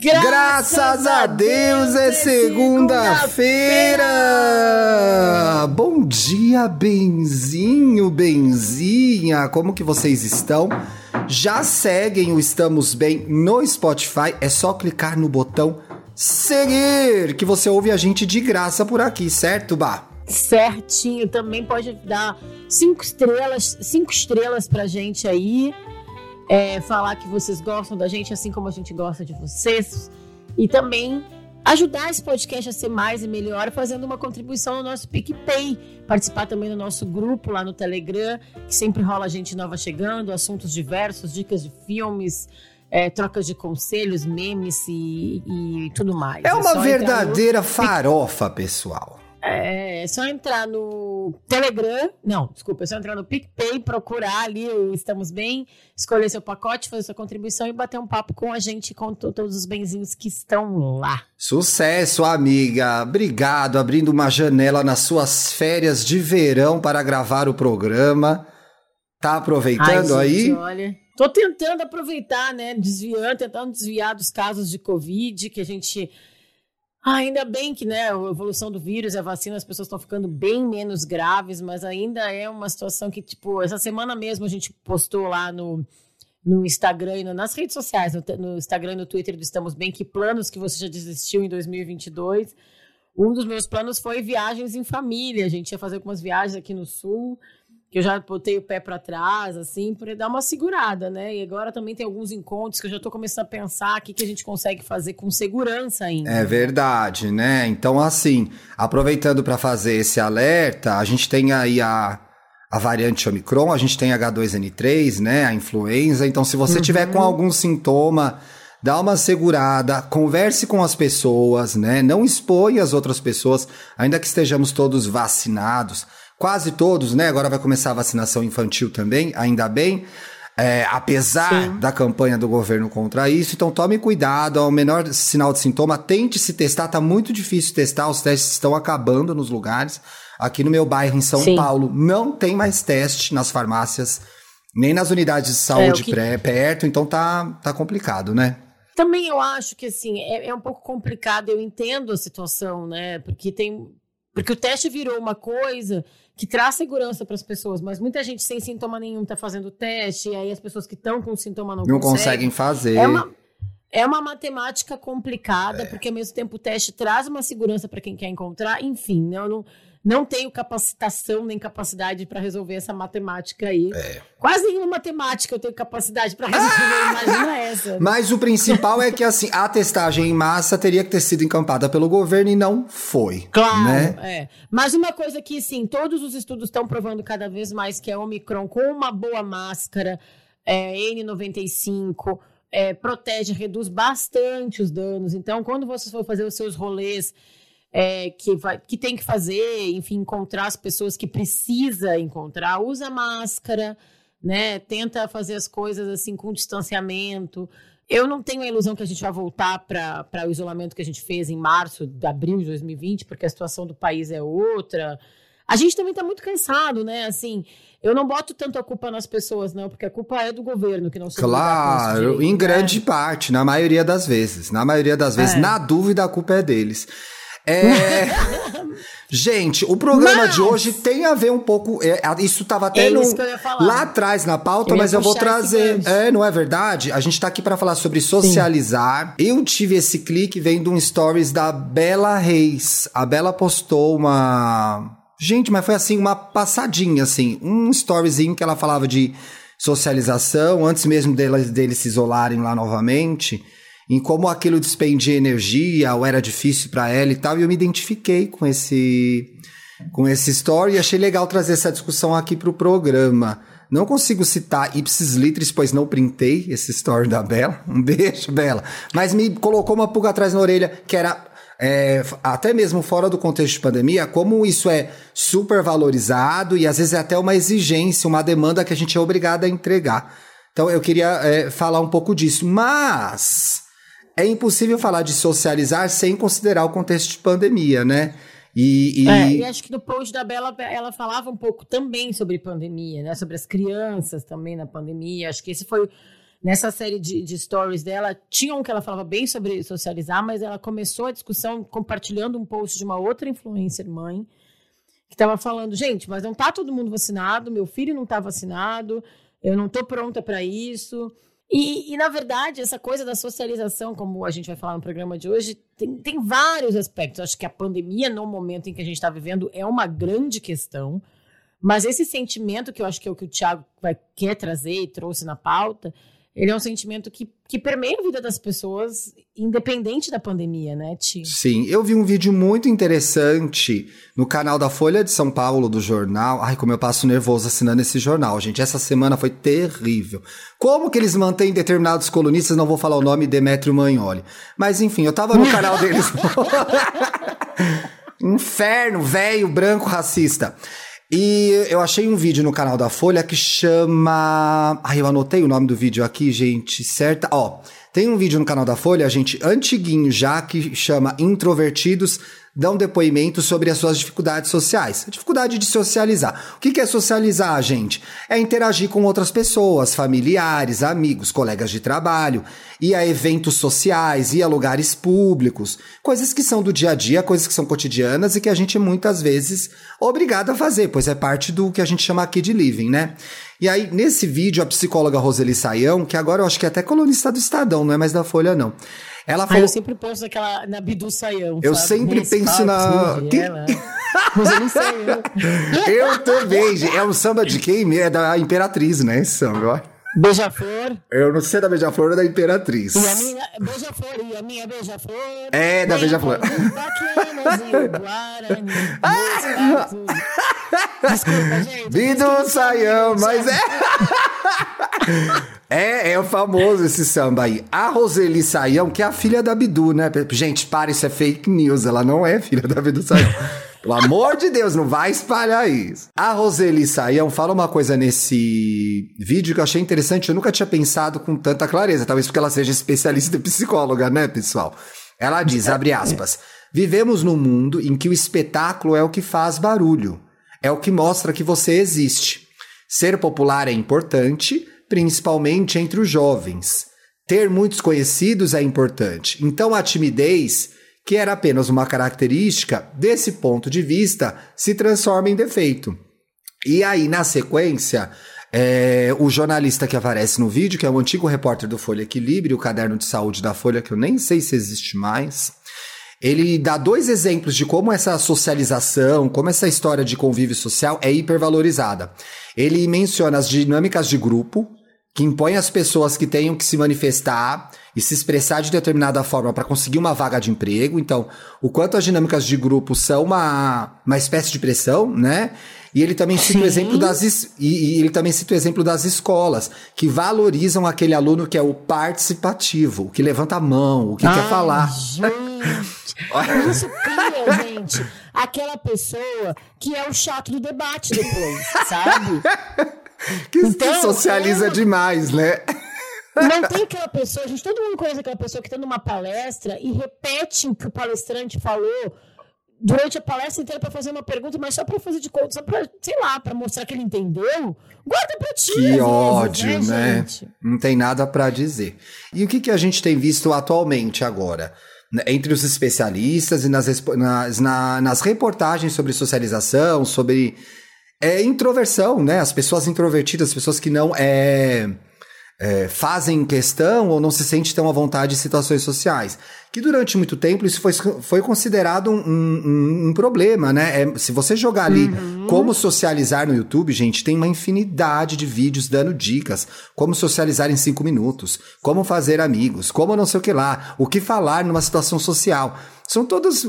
Graças, Graças a Deus é segunda-feira! Bom dia, benzinho, benzinha! Como que vocês estão? Já seguem o Estamos Bem no Spotify? É só clicar no botão seguir, que você ouve a gente de graça por aqui, certo, Bah? Certinho, também pode dar cinco estrelas, cinco estrelas pra gente aí é, falar que vocês gostam da gente, assim como a gente gosta de vocês. E também ajudar esse podcast a ser mais e melhor, fazendo uma contribuição no nosso PicPay. Participar também do nosso grupo lá no Telegram, que sempre rola gente nova chegando, assuntos diversos, dicas de filmes. É, trocas de conselhos, memes e, e tudo mais. É, é uma verdadeira farofa, pessoal. É, só entrar no Telegram, não, desculpa, é só entrar no PicPay, procurar ali o Estamos Bem, escolher seu pacote, fazer sua contribuição e bater um papo com a gente, com todos os benzinhos que estão lá. Sucesso, amiga! Obrigado, abrindo uma janela nas suas férias de verão para gravar o programa. Tá aproveitando Ai, gente, aí? Olha, tô tentando aproveitar, né? Desviando, tentando desviar dos casos de Covid que a gente ah, ainda bem que, né, a evolução do vírus a vacina, as pessoas estão ficando bem menos graves, mas ainda é uma situação que, tipo, essa semana mesmo a gente postou lá no, no Instagram e nas redes sociais, no, no Instagram e no Twitter do Estamos Bem, que planos que você já desistiu em 2022. Um dos meus planos foi viagens em família. A gente ia fazer algumas viagens aqui no Sul que eu já botei o pé para trás, assim, para dar uma segurada, né? E agora também tem alguns encontros que eu já estou começando a pensar o que, que a gente consegue fazer com segurança ainda. É verdade, né? Então, assim, aproveitando para fazer esse alerta, a gente tem aí a, a variante Omicron, a gente tem H2N3, né? A influenza. Então, se você uhum. tiver com algum sintoma dá uma segurada, converse com as pessoas, né? Não exponha as outras pessoas, ainda que estejamos todos vacinados quase todos, né? Agora vai começar a vacinação infantil também, ainda bem. É, apesar Sim. da campanha do governo contra isso, então tome cuidado, ao menor sinal de sintoma, tente se testar, tá muito difícil testar, os testes estão acabando nos lugares. Aqui no meu bairro, em São Sim. Paulo, não tem mais teste nas farmácias, nem nas unidades de saúde é, que... pré, perto, então tá, tá complicado, né? Também eu acho que assim, é, é um pouco complicado, eu entendo a situação, né? Porque tem. Porque o teste virou uma coisa que traz segurança para as pessoas, mas muita gente sem sintoma nenhum está fazendo teste, e aí as pessoas que estão com sintoma não, não conseguem. conseguem fazer. É uma, é uma matemática complicada, é. porque ao mesmo tempo o teste traz uma segurança para quem quer encontrar, enfim, né, eu não não tenho capacitação nem capacidade para resolver essa matemática aí. É. Quase nenhuma matemática eu tenho capacidade para resolver, ah! imagina essa. Mas o principal é que assim, a testagem em massa teria que ter sido encampada pelo governo e não foi. Claro, né? é. Mas uma coisa que, sim, todos os estudos estão provando cada vez mais que é Omicron com uma boa máscara, é, N95, é, protege, reduz bastante os danos. Então, quando você for fazer os seus rolês é, que, vai, que tem que fazer, enfim, encontrar as pessoas que precisa encontrar, usa máscara, né? Tenta fazer as coisas assim com distanciamento. Eu não tenho a ilusão que a gente vai voltar para o isolamento que a gente fez em março, de abril de 2020, porque a situação do país é outra. A gente também está muito cansado, né? Assim, eu não boto tanto a culpa nas pessoas, não, porque a culpa é do governo que não se Claro, direito, em né? grande parte, na maioria das vezes. Na maioria das vezes, é. na dúvida, a culpa é deles. É. Gente, o programa mas... de hoje tem a ver um pouco. É, isso estava até é no, lá atrás na pauta, eu mas eu vou trazer. É, não é verdade? A gente está aqui para falar sobre socializar. Sim. Eu tive esse clique vendo um stories da Bela Reis. A Bela postou uma. Gente, mas foi assim, uma passadinha, assim. Um storyzinho que ela falava de socialização, antes mesmo deles, deles se isolarem lá novamente em como aquilo despendia energia ou era difícil para ela e tal, e eu me identifiquei com esse com esse story e achei legal trazer essa discussão aqui para o programa. Não consigo citar ipsis litris, pois não printei esse story da Bela. Um beijo, Bela. Mas me colocou uma pulga atrás na orelha, que era é, até mesmo fora do contexto de pandemia, como isso é super valorizado e às vezes é até uma exigência, uma demanda que a gente é obrigado a entregar. Então eu queria é, falar um pouco disso. Mas é impossível falar de socializar sem considerar o contexto de pandemia, né? E, e... É, e acho que no post da Bela ela falava um pouco também sobre pandemia, né? Sobre as crianças também na pandemia. Acho que esse foi nessa série de, de stories dela. Tinha um que ela falava bem sobre socializar, mas ela começou a discussão compartilhando um post de uma outra influencer mãe que estava falando, gente, mas não tá todo mundo vacinado, meu filho não tá vacinado, eu não tô pronta para isso. E, e, na verdade, essa coisa da socialização, como a gente vai falar no programa de hoje, tem, tem vários aspectos. Acho que a pandemia, no momento em que a gente está vivendo, é uma grande questão. Mas esse sentimento, que eu acho que é o que o Tiago quer trazer e trouxe na pauta, ele é um sentimento que, que permeia a vida das pessoas, independente da pandemia, né, Ti? Sim, eu vi um vídeo muito interessante no canal da Folha de São Paulo, do jornal. Ai, como eu passo nervoso assinando esse jornal, gente. Essa semana foi terrível. Como que eles mantêm determinados colunistas, não vou falar o nome, Demetrio Magnoli. Mas enfim, eu tava no canal deles. Inferno, velho, branco, racista. E eu achei um vídeo no canal da Folha que chama. Ai, eu anotei o nome do vídeo aqui, gente. Certa. Ó, tem um vídeo no canal da Folha, gente, antiguinho já, que chama Introvertidos dão depoimento sobre as suas dificuldades sociais. A dificuldade de socializar. O que é socializar, gente? É interagir com outras pessoas, familiares, amigos, colegas de trabalho, ir a eventos sociais, ir a lugares públicos, coisas que são do dia a dia, coisas que são cotidianas e que a gente muitas vezes é obrigado a fazer, pois é parte do que a gente chama aqui de living, né? E aí, nesse vídeo, a psicóloga Roseli Saião, que agora eu acho que é até colunista do Estadão, não é mais da Folha, não. Ela falou. Ah, eu sempre penso naquela na Bidu Saião. Eu sabe? sempre penso na. Quem... Saião. eu também, É um samba de quem? É da Imperatriz, né? Esse samba, ó. Beija-flor. Eu não sei da Beija-flor ou da Imperatriz. E a minha Beija-flor, e a minha Beija-flor. É, da Beija-flor. Desculpa, gente. Bidu Saião, mas é. É, é o famoso esse samba aí. A Roseli Saião, que é a filha da Bidu, né? Gente, para, isso é fake news. Ela não é filha da Bidu Saião. Pelo amor de Deus, não vai espalhar isso. A Roseli Saião fala uma coisa nesse vídeo que eu achei interessante. Eu nunca tinha pensado com tanta clareza. Talvez porque ela seja especialista em psicóloga, né, pessoal? Ela diz, abre aspas, Vivemos num mundo em que o espetáculo é o que faz barulho. É o que mostra que você existe. Ser popular é importante, principalmente entre os jovens. Ter muitos conhecidos é importante. Então a timidez que era apenas uma característica, desse ponto de vista, se transforma em defeito. E aí, na sequência, é, o jornalista que aparece no vídeo, que é o antigo repórter do Folha Equilíbrio, o caderno de saúde da Folha, que eu nem sei se existe mais, ele dá dois exemplos de como essa socialização, como essa história de convívio social é hipervalorizada. Ele menciona as dinâmicas de grupo, que impõe às pessoas que tenham que se manifestar e se expressar de determinada forma para conseguir uma vaga de emprego. Então, o quanto as dinâmicas de grupo são uma, uma espécie de pressão, né? E ele também cita Sim. o exemplo das e, e, ele também cita o exemplo das escolas que valorizam aquele aluno que é o participativo, o que levanta a mão, o que Ai, quer falar. Gente, isso cria, gente, aquela pessoa que é o chato do debate depois, sabe? que então, socializa é... demais, né? Não tem aquela pessoa, gente, todo mundo conhece aquela pessoa que está numa palestra e repete o que o palestrante falou durante a palestra inteira para fazer uma pergunta, mas só para fazer de conta, só para, sei lá, para mostrar que ele entendeu. Guarda para ti. Que vezes, ódio, né? né? Não tem nada para dizer. E o que, que a gente tem visto atualmente agora? Entre os especialistas e nas, nas, na, nas reportagens sobre socialização, sobre é, introversão, né? As pessoas introvertidas, as pessoas que não é, é, fazem questão ou não se sentem tão à vontade em situações sociais que durante muito tempo isso foi, foi considerado um, um, um problema, né? É, se você jogar ali uhum. como socializar no YouTube, gente, tem uma infinidade de vídeos dando dicas. Como socializar em cinco minutos, como fazer amigos, como não sei o que lá, o que falar numa situação social. São todas,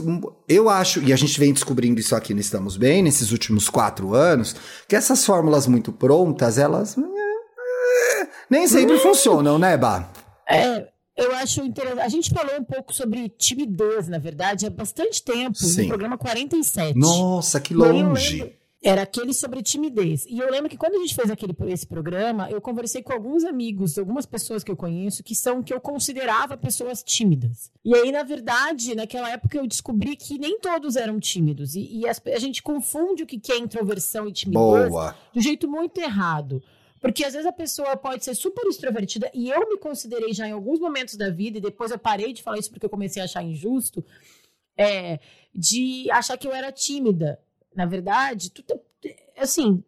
eu acho, e a gente vem descobrindo isso aqui no Estamos Bem, nesses últimos quatro anos, que essas fórmulas muito prontas, elas eh, nem sempre funcionam, né, Bah? É, eu acho interessante. A gente falou um pouco sobre timidez, na verdade, há bastante tempo, Sim. no programa 47. Nossa, que longe! Era aquele sobre timidez. E eu lembro que quando a gente fez aquele, esse programa, eu conversei com alguns amigos, algumas pessoas que eu conheço, que são que eu considerava pessoas tímidas. E aí, na verdade, naquela época eu descobri que nem todos eram tímidos. E, e a, a, gente confunde o que é introversão e timidez Boa. do jeito muito errado. Porque às vezes a pessoa pode ser super extrovertida, e eu me considerei já em alguns momentos da vida, e depois eu parei de falar isso porque eu comecei a achar injusto, é, de achar que eu era tímida. Na verdade, tu, assim,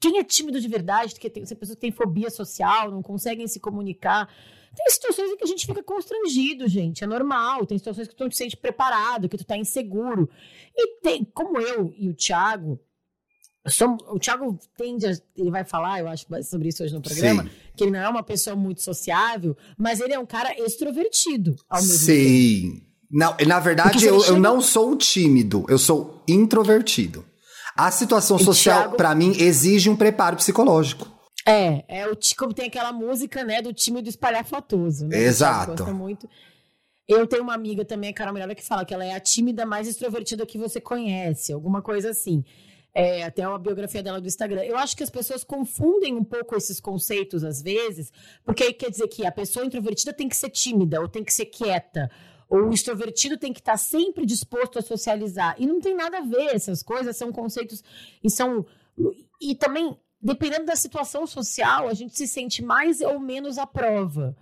quem é tímido de verdade, que tem, pessoas que têm fobia social, não conseguem se comunicar. Tem situações em que a gente fica constrangido, gente. É normal. Tem situações que tu não te sente preparado, que tu tá inseguro. E tem, como eu e o Thiago, o Thiago tende a, ele vai falar, eu acho, sobre isso hoje no programa, Sim. que ele não é uma pessoa muito sociável, mas ele é um cara extrovertido ao mesmo Sim. tempo. Não, na verdade, eu, eu não sou tímido, eu sou introvertido. A situação e social, Thiago... para mim, exige um preparo psicológico. É, é o como tem aquela música, né, do time do espalhafatoso. Né? Exato. Gosta muito. Eu tenho uma amiga também, a Carol Miranda, que fala que ela é a tímida mais extrovertida que você conhece, alguma coisa assim. É, até uma biografia dela do Instagram. Eu acho que as pessoas confundem um pouco esses conceitos às vezes, porque aí quer dizer que a pessoa introvertida tem que ser tímida, ou tem que ser quieta, o extrovertido tem que estar sempre disposto a socializar. E não tem nada a ver, essas coisas são conceitos e são. E também, dependendo da situação social, a gente se sente mais ou menos à prova.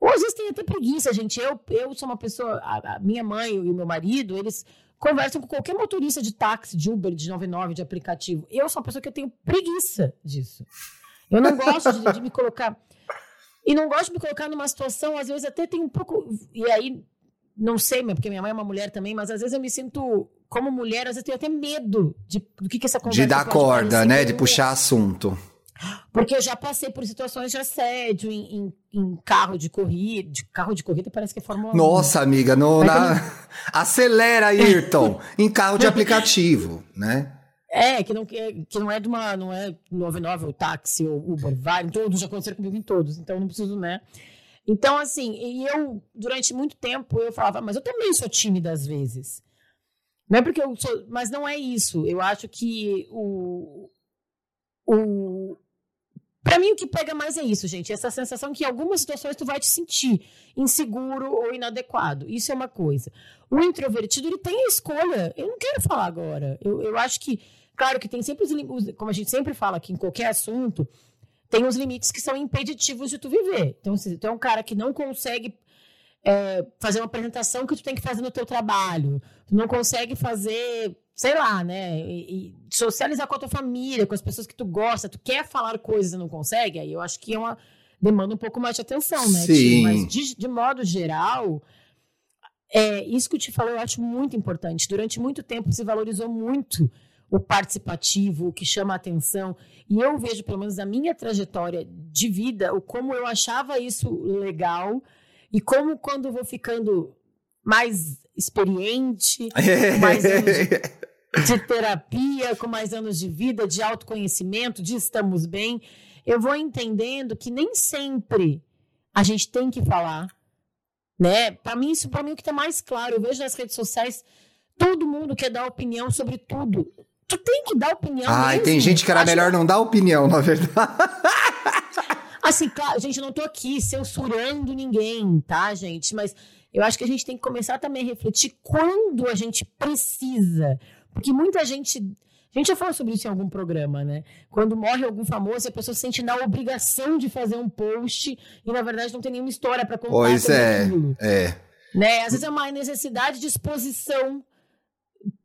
Ou às vezes tem até preguiça, gente. Eu, eu sou uma pessoa. A, a minha mãe e o meu marido, eles conversam com qualquer motorista de táxi, de Uber, de 99, de aplicativo. Eu sou uma pessoa que eu tenho preguiça disso. Eu não gosto de, de me colocar. E não gosto de me colocar numa situação, às vezes até tem um pouco. E aí, não sei, porque minha mãe é uma mulher também, mas às vezes eu me sinto, como mulher, às vezes eu tenho até medo de, do que, que essa conversa De dar corda, né? De puxar assunto. Porque eu já passei por situações de assédio em, em, em carro de corrida. De carro de corrida parece que é Fórmula 1. Nossa, amiga, no, na... acelera, Ayrton! em carro de aplicativo, né? É, que não, que, não é de uma. Não é 99 ou táxi ou Uber, vai, todos já aconteceram comigo em todos, então não preciso, né? Então, assim, e eu, durante muito tempo, eu falava, mas eu também sou tímida às vezes. Não é porque eu sou. Mas não é isso. Eu acho que o. o para mim, o que pega mais é isso, gente. Essa sensação que em algumas situações tu vai te sentir inseguro ou inadequado. Isso é uma coisa. O introvertido, ele tem a escolha. Eu não quero falar agora. Eu, eu acho que, claro que tem sempre os. Como a gente sempre fala aqui em qualquer assunto, tem os limites que são impeditivos de tu viver. Então, se tu é um cara que não consegue é, fazer uma apresentação que tu tem que fazer no teu trabalho, tu não consegue fazer, sei lá, né, e, e socializar com a tua família, com as pessoas que tu gosta, tu quer falar coisas e não consegue, aí eu acho que é uma demanda um pouco mais de atenção, né? Sim. Mas de, de modo geral, é, isso que eu te falei eu acho muito importante. Durante muito tempo se valorizou muito o participativo, o que chama a atenção. E eu vejo, pelo menos na minha trajetória de vida, o como eu achava isso legal e como quando eu vou ficando mais experiente, com mais anos de, de terapia, com mais anos de vida, de autoconhecimento, de estamos bem, eu vou entendendo que nem sempre a gente tem que falar, né? Para mim isso para mim é o que está mais claro. Eu vejo nas redes sociais todo mundo quer dar opinião sobre tudo tu tem que dar opinião. Ai, tem gente que era Acho melhor que... não dar opinião, na verdade. Assim, claro, gente, eu não tô aqui censurando ninguém, tá, gente? Mas eu acho que a gente tem que começar também a refletir quando a gente precisa. Porque muita gente. A gente já falou sobre isso em algum programa, né? Quando morre algum famoso, a pessoa se sente na obrigação de fazer um post e, na verdade, não tem nenhuma história para contar. Pois é. Aquilo. É. Né? Às vezes é uma necessidade de exposição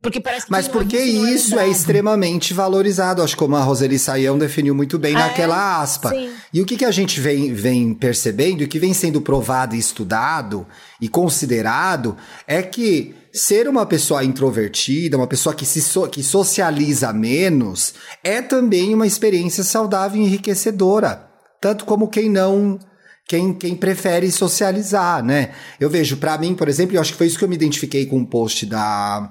porque parece que Mas porque isso é, é, extremamente valorizado, acho como a Roseli Saião definiu muito bem é, naquela aspa. Sim. E o que, que a gente vem, vem percebendo, e que vem sendo provado e estudado e considerado, é que ser uma pessoa introvertida, uma pessoa que, se so, que socializa menos, é também uma experiência saudável e enriquecedora. Tanto como quem não quem, quem prefere socializar, né? Eu vejo, para mim, por exemplo, eu acho que foi isso que eu me identifiquei com o um post da,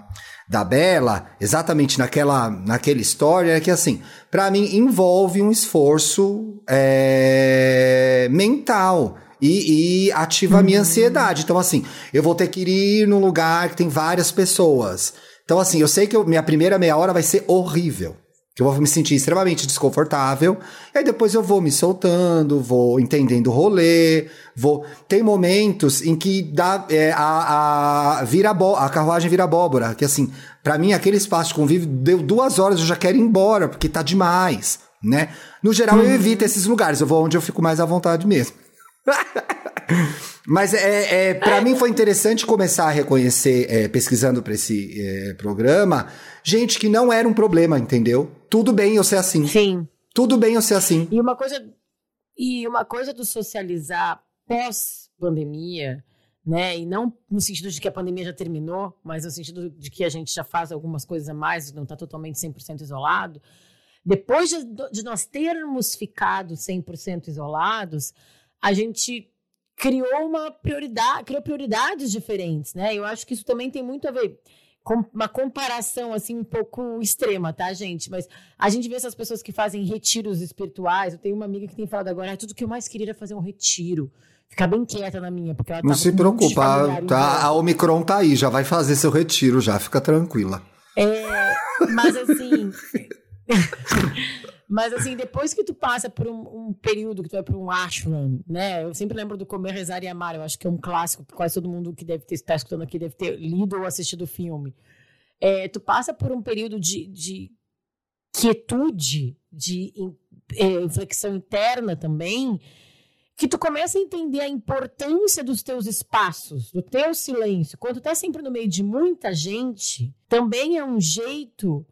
da Bela, exatamente naquela, naquela história, é que assim, para mim envolve um esforço é, mental e, e ativa a minha uhum. ansiedade. Então, assim, eu vou ter que ir num lugar que tem várias pessoas. Então, assim, eu sei que eu, minha primeira meia hora vai ser horrível. Que eu vou me sentir extremamente desconfortável. E aí depois eu vou me soltando, vou entendendo o rolê, vou. Tem momentos em que dá, é, a, a, vira a carruagem vira abóbora. Que assim, para mim, aquele espaço de convívio deu duas horas, eu já quero ir embora, porque tá demais, né? No geral, eu uhum. evito esses lugares, eu vou onde eu fico mais à vontade mesmo. Mas é, é para mim foi interessante começar a reconhecer, é, pesquisando para esse é, programa, gente que não era um problema, entendeu? Tudo bem eu ser assim. Sim. Tudo bem eu ser assim. E uma coisa, e uma coisa do socializar pós-pandemia, né? E não no sentido de que a pandemia já terminou, mas no sentido de que a gente já faz algumas coisas a mais, não está totalmente 100% isolado. Depois de, de nós termos ficado 100% isolados, a gente criou uma prioridade, criou prioridades diferentes, né? Eu acho que isso também tem muito a ver uma comparação assim um pouco extrema, tá, gente? Mas a gente vê essas pessoas que fazem retiros espirituais. Eu tenho uma amiga que tem falado agora, ah, tudo que eu mais queria era fazer um retiro. Ficar bem quieta na minha, porque ela Não se preocupa, tá? A Omicron tá aí, já vai fazer seu retiro, já fica tranquila. É, mas assim, Mas assim, depois que tu passa por um, um período que tu vai para um ashram, né? Eu sempre lembro do Comer, Rezar e Amar, eu acho que é um clássico que quase todo mundo que deve estar tá escutando aqui deve ter lido ou assistido o filme. É, tu passa por um período de, de quietude, de é, inflexão interna também, que tu começa a entender a importância dos teus espaços, do teu silêncio. Quando tu tá sempre no meio de muita gente, também é um jeito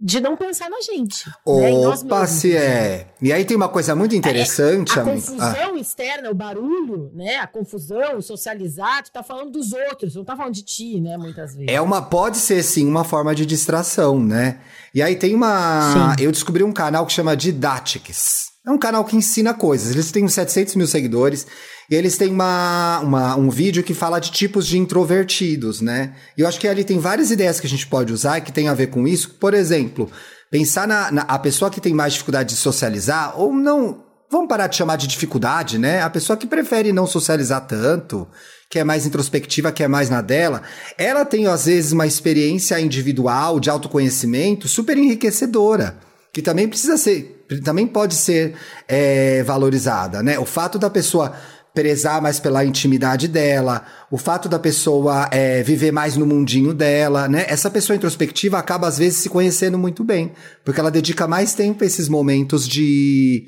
de não pensar na gente. Né, Opa, né? se é. E aí tem uma coisa muito interessante. É, a confusão ah. externa, o barulho, né? A confusão, o socializar, tu tá falando dos outros, não tá falando de ti, né? Muitas vezes. É uma, pode ser sim uma forma de distração, né? E aí tem uma. Sim. Eu descobri um canal que chama Didactics. É um canal que ensina coisas. Eles têm uns 700 mil seguidores. E eles têm uma, uma, um vídeo que fala de tipos de introvertidos, né? E eu acho que ali tem várias ideias que a gente pode usar que tem a ver com isso. Por exemplo, pensar na, na a pessoa que tem mais dificuldade de socializar, ou não. Vamos parar de chamar de dificuldade, né? A pessoa que prefere não socializar tanto, que é mais introspectiva, que é mais na dela, ela tem, às vezes, uma experiência individual de autoconhecimento super enriquecedora, que também precisa ser, também pode ser é, valorizada, né? O fato da pessoa prezar mais pela intimidade dela, o fato da pessoa é, viver mais no mundinho dela, né? Essa pessoa introspectiva acaba, às vezes, se conhecendo muito bem, porque ela dedica mais tempo a esses momentos de,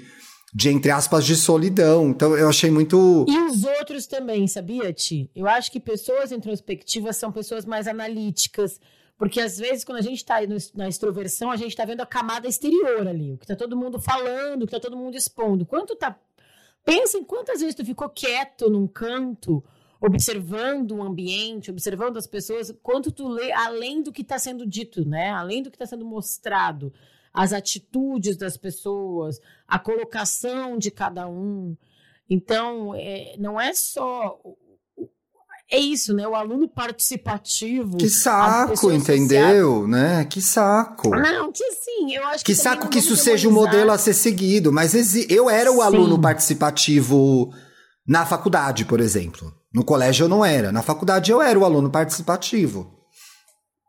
de entre aspas, de solidão. Então, eu achei muito. E os outros também, sabia, Ti? Eu acho que pessoas introspectivas são pessoas mais analíticas. Porque às vezes, quando a gente está na extroversão, a gente está vendo a camada exterior ali, o que está todo mundo falando, o que está todo mundo expondo. Quando tá Pensa em quantas vezes tu ficou quieto num canto, observando o ambiente, observando as pessoas, quanto tu lê além do que está sendo dito, né? Além do que está sendo mostrado, as atitudes das pessoas, a colocação de cada um. Então, é, não é só é isso, né? O aluno participativo. Que saco, entendeu? Né? Que saco. Não, que sim, eu acho que. Que saco que isso seja o um modelo a ser seguido. Mas eu era o sim. aluno participativo na faculdade, por exemplo. No colégio eu não era. Na faculdade eu era o aluno participativo.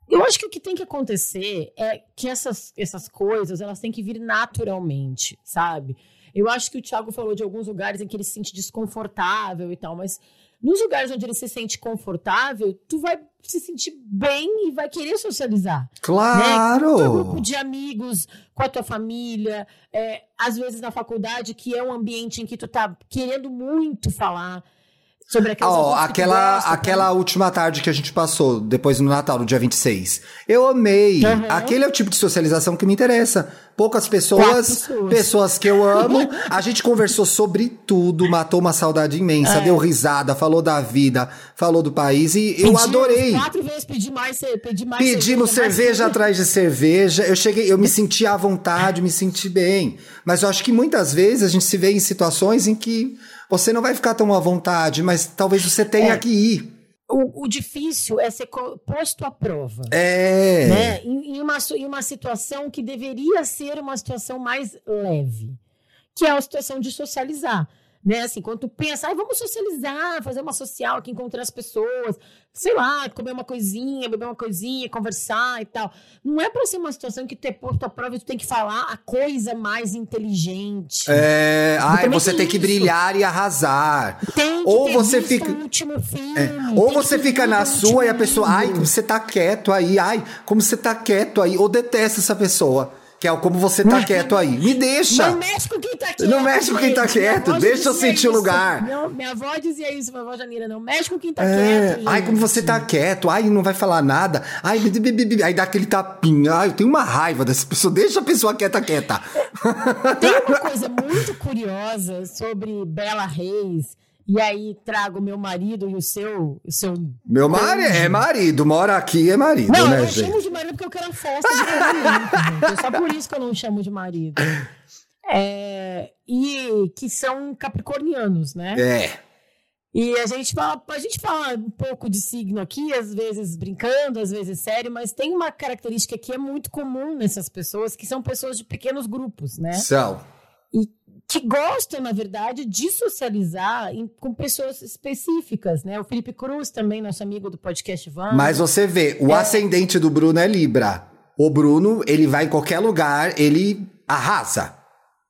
Eu acho que o que tem que acontecer é que essas, essas coisas elas têm que vir naturalmente, sabe? Eu acho que o Thiago falou de alguns lugares em que ele se sente desconfortável e tal, mas nos lugares onde ele se sente confortável, tu vai se sentir bem e vai querer socializar. Claro! Né? Com o grupo de amigos, com a tua família, é, às vezes na faculdade, que é um ambiente em que tu tá querendo muito falar. Sobre oh, aquela gosta, aquela tá? última tarde que a gente passou, depois no Natal, no dia 26. Eu amei. Uhum. Aquele é o tipo de socialização que me interessa. Poucas pessoas, pessoas, pessoas. que eu amo. A gente conversou sobre tudo, matou uma saudade imensa, é. deu risada, falou da vida, falou do país e eu adorei. Quatro vezes pedi mais, pedi mais Pedimos cerveja, cerveja mais... atrás de cerveja. Eu cheguei, eu me senti à vontade, me senti bem. Mas eu acho que muitas vezes a gente se vê em situações em que você não vai ficar tão à vontade, mas talvez você tenha é. que ir. O, o, difícil é ser posto à prova. É. Né? Em, em, uma, em uma situação que deveria ser uma situação mais leve, que é a situação de socializar. Né? Assim, quando tu pensa, ah, vamos socializar, fazer uma social aqui, encontrar as pessoas, sei lá, comer uma coisinha, beber uma coisinha, conversar e tal. Não é para ser uma situação que tu é posto à prova e tu tem que falar a coisa mais inteligente. É, ai, você tem, que brilhar e arrasar. Tem que ou você fica último filme. É, tem Ou você fica na sua e a pessoa, ai, você tá quieto aí, ai, como você tá quieto aí, ou detesta essa pessoa, que é o como você tá quieto aí. Me deixa! Não mexe com quem tá quieto. Não mexe com quem tá quieto, deixa eu sentir o lugar. Não, minha avó dizia isso, minha avó Janira, não mexe com quem tá É, quieto. ai, como você tá quieto, ai, não vai falar nada, ai, bi- bi- bi- aí dá aquele tapinha, ai, eu tenho uma raiva dessa pessoa, deixa a pessoa quieta, quieta. Tem uma coisa muito curiosa sobre Bela Reis, e aí trago meu marido e o seu. O seu Meu marido é marido, mora aqui é marido, Não, eu né, não gente? chamo de marido porque eu quero a festa de casamento. É só por isso que eu não chamo de marido. É, e que são capricornianos, né? É. E a gente fala, a gente fala um pouco de signo aqui, às vezes brincando, às vezes sério, mas tem uma característica que é muito comum nessas pessoas, que são pessoas de pequenos grupos, né? São. Que gostam, na verdade, de socializar em- com pessoas específicas, né? O Felipe Cruz também, nosso amigo do podcast Van. Mas você vê, o ascendente do Bruno é Libra. O Bruno, ele vai em qualquer lugar, ele arrasa.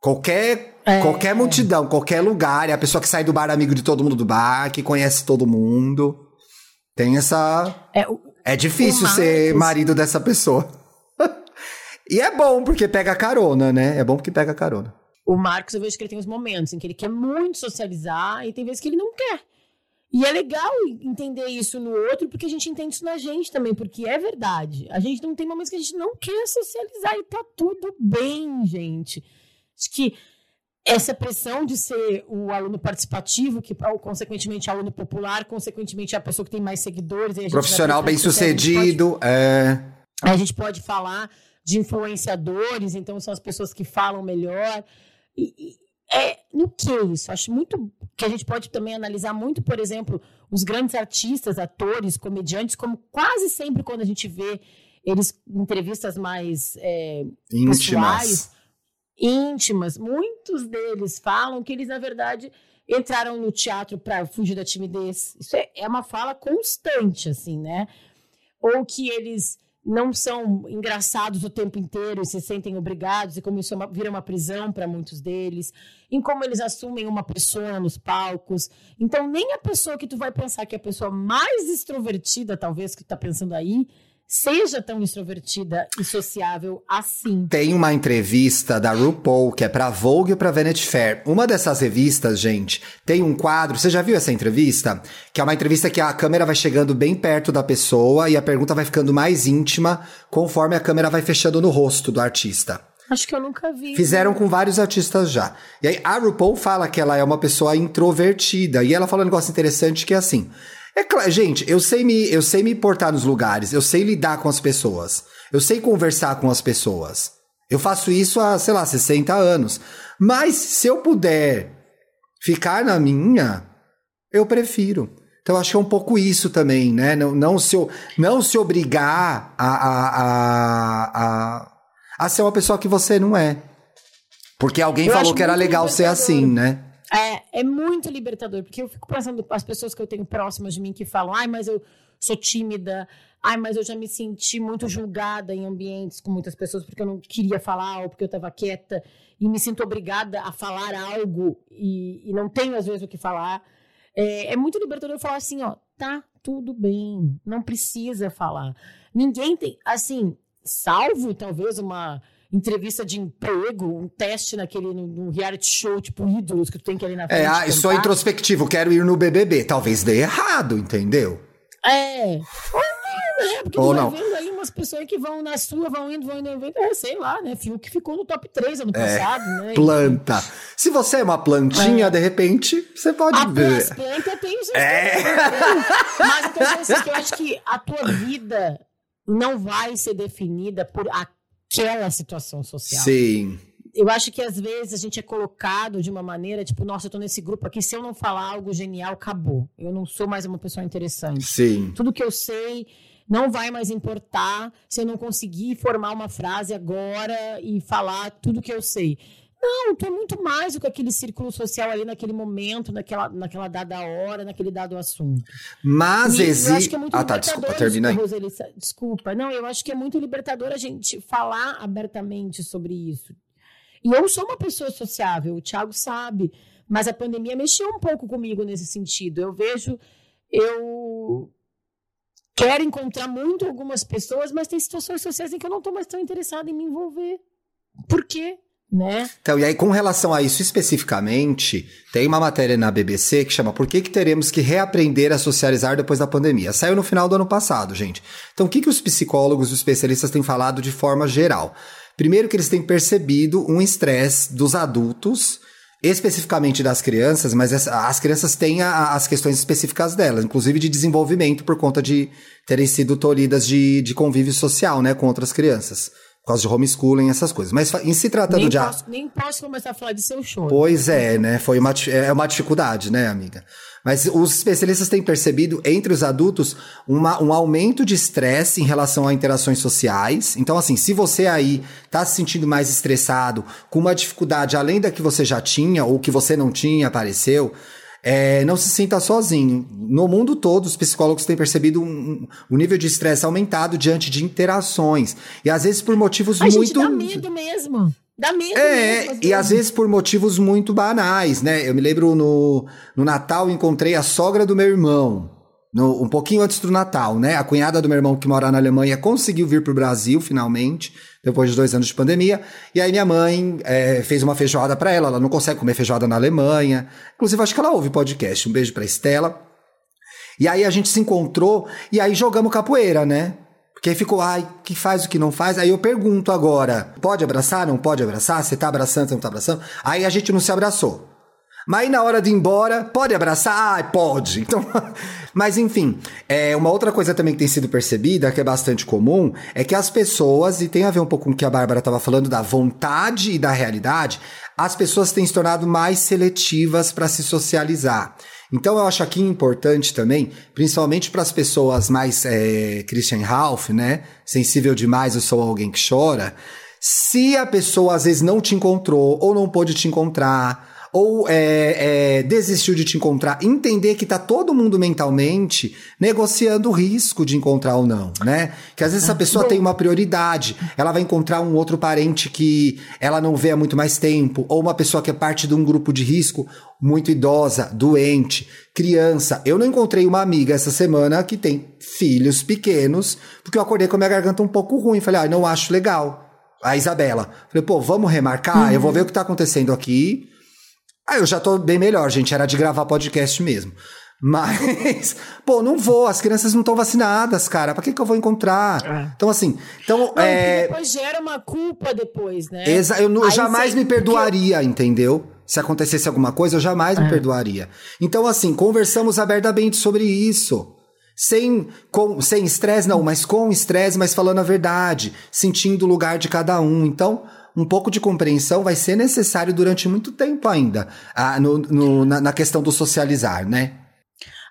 Qualquer, É. qualquer multidão, qualquer lugar. É a pessoa que sai do bar amigo de todo mundo do bar, que conhece todo mundo. Tem essa. É, o- É difícil ser marido dessa pessoa. e é bom porque pega carona, né? É bom porque pega carona. O Marcos, eu vejo que ele tem uns momentos em que ele quer muito socializar e tem vezes que ele não quer. E é legal entender isso no outro, porque a gente entende isso na gente também, porque é verdade. A gente não tem momentos que a gente não quer socializar e tá tudo bem, gente. Acho que essa pressão de ser o aluno participativo, que consequentemente é aluno popular, consequentemente é a pessoa que tem mais seguidores. Profissional bem é- a gente pode sucedido, é. a gente pode falar de influenciadores, então são as pessoas que falam melhor. E, e é no que isso? Acho muito que a gente pode também analisar muito, por exemplo, os grandes artistas, atores, comediantes, como quase sempre quando a gente vê eles em entrevistas mais é, Íntimas. pessoais, íntimas, muitos deles falam que eles, na verdade, entraram no teatro para fugir da timidez. Isso é, é uma fala constante, assim, né? Ou que eles não são engraçados o tempo inteiro e se sentem obrigados, e como isso é uma- vira uma prisão para muitos deles, em como eles assumem uma pessoa nos palcos. Então, nem a pessoa que tu vai pensar que é a pessoa mais extrovertida, talvez, que tu tá pensando aí, seja tão extrovertida e sociável assim. Tem uma entrevista da RuPaul, que é pra Vogue e pra Vanity Fair. Uma dessas revistas, gente, tem um quadro. Você já viu essa entrevista? Que é uma entrevista que a câmera vai chegando bem perto da pessoa e a pergunta vai ficando mais íntima conforme a câmera vai fechando no rosto do artista. Acho que eu nunca vi. Fizeram com vários artistas já. E aí a RuPaul fala que ela é uma pessoa introvertida. E ela fala um negócio interessante que é assim. É claro, gente, eu sei me, eu sei me portar nos lugares, eu sei lidar com as pessoas, eu sei conversar com as pessoas. Eu faço isso há, sei lá, 60 anos. Mas se eu puder ficar na minha, eu prefiro. Então acho que é um pouco isso também, né? Não, não, se, não se obrigar a, a, a, a, a ser uma pessoa que você não é. Porque alguém Eu falou que era legal ser assim, né? É, é muito libertador, porque eu fico pensando as pessoas que eu tenho próximas de mim que falam, ai, mas eu sou tímida, ai, mas eu já me senti muito julgada em ambientes com muitas pessoas porque eu não queria falar ou porque eu estava quieta e me sinto obrigada a falar algo e, e não tenho às vezes o que falar. É, é muito libertador falar assim, ó, tá tudo bem, não precisa falar. Ninguém tem, assim, salvo talvez uma entrevista de emprego, um teste naquele no, reality show, tipo ídolos que tu tem que ir ali na frente. É, ah, sou cantar. introspectivo, quero ir no BBB. Talvez dê errado, entendeu? É. Ou não, né? Porque Ou não. vendo aí umas pessoas que vão na sua, vão indo, vão indo, vão indo. É, sei lá, né? Fiuk ficou no top 3 ano É, passado, né? Planta. Se você é uma plantinha, de repente, você pode A ver. as plantas tem os É. né? Mas então, assim, que eu acho que a tua vida não vai ser definida por aquela situação social. Sim. Eu acho que às vezes a gente é colocado de uma maneira, tipo, nossa, eu tô nesse grupo aqui, se eu não falar algo genial, acabou. Eu não sou mais uma pessoa interessante. Sim. Tudo que eu sei não vai mais importar se eu não conseguir formar uma frase agora e falar tudo que eu sei. Não, tu é muito mais do que aquele círculo social ali naquele momento, naquela, naquela dada hora, naquele dado assunto. Mas existe. É ah, tá, desculpa, termina aí. Desculpa, não, eu acho que é muito libertador a gente falar abertamente sobre isso. E eu sou uma pessoa sociável, o Thiago sabe, mas a pandemia mexeu um pouco comigo nesse sentido. Eu vejo, eu quero encontrar muito algumas pessoas, mas tem situações sociais em que eu não estou mais tão interessada em me envolver. Por quê? Né? Então, e aí, com relação a isso especificamente, tem uma matéria na BBC que chama Por que, que teremos que reaprender a socializar depois da pandemia? Saiu no final do ano passado, gente. Então, o que, que os psicólogos e os especialistas têm falado de forma geral? Primeiro, que eles têm percebido um estresse dos adultos especificamente das crianças, mas as crianças têm a, as questões específicas delas, inclusive de desenvolvimento por conta de terem sido tolhidas de, de convívio social, né, com outras crianças. Por causa de homeschooling, essas coisas. Mas em se tratando nem de. Posso, nem posso começar a falar de seu choro. Pois é, né? Foi uma, é uma dificuldade, né, amiga? Mas os especialistas têm percebido entre os adultos uma, um aumento de estresse em relação a interações sociais. Então, assim, se você aí está se sentindo mais estressado, com uma dificuldade além da que você já tinha ou que você não tinha, apareceu, é, não se sinta sozinho. No mundo todo, os psicólogos têm percebido um, um nível de estresse aumentado diante de interações. E às vezes por motivos a muito. Gente dá medo mesmo. Dá medo é, mesmo. e às vezes por motivos muito banais, né? Eu me lembro no, no Natal encontrei a sogra do meu irmão. No, um pouquinho antes do Natal, né? A cunhada do meu irmão que mora na Alemanha conseguiu vir para o Brasil finalmente depois de dois anos de pandemia. E aí minha mãe é, fez uma feijoada para ela. Ela não consegue comer feijoada na Alemanha. Inclusive, acho que ela ouve podcast. Um beijo pra Estela. E aí a gente se encontrou e aí jogamos capoeira, né? Porque aí ficou, ai, que faz, o que não faz? Aí eu pergunto agora, pode abraçar, não pode abraçar? Você tá abraçando, você não tá abraçando? Aí a gente não se abraçou. Mas aí na hora de ir embora, pode abraçar? Ah, pode. Então, mas enfim, é, uma outra coisa também que tem sido percebida, que é bastante comum, é que as pessoas, e tem a ver um pouco com o que a Bárbara estava falando da vontade e da realidade, as pessoas têm se tornado mais seletivas para se socializar. Então eu acho aqui importante também, principalmente para as pessoas mais é, Christian Ralph, né? Sensível demais, eu sou alguém que chora. Se a pessoa às vezes não te encontrou ou não pôde te encontrar, ou é, é, desistiu de te encontrar, entender que tá todo mundo mentalmente negociando o risco de encontrar ou não, né? Que às vezes essa pessoa tem uma prioridade, ela vai encontrar um outro parente que ela não vê há muito mais tempo, ou uma pessoa que é parte de um grupo de risco muito idosa, doente, criança. Eu não encontrei uma amiga essa semana que tem filhos pequenos, porque eu acordei com a minha garganta um pouco ruim. Falei, ah, não acho legal. A Isabela. Falei, pô, vamos remarcar? Uhum. Eu vou ver o que tá acontecendo aqui. Ah, eu já tô bem melhor, gente. Era de gravar podcast mesmo. Mas, pô, não vou, as crianças não estão vacinadas, cara. Pra que, que eu vou encontrar? É. Então, assim. Então, não, é... depois gera uma culpa depois, né? Exa eu, eu jamais me perdoaria, eu... entendeu? Se acontecesse alguma coisa, eu jamais é. me perdoaria. Então, assim, conversamos abertamente sobre isso. Sem com, sem estresse, não, mas com estresse, mas falando a verdade, sentindo o lugar de cada um. Então, um pouco de compreensão vai ser necessário durante muito tempo ainda, ah, no, no, na, na questão do socializar, né?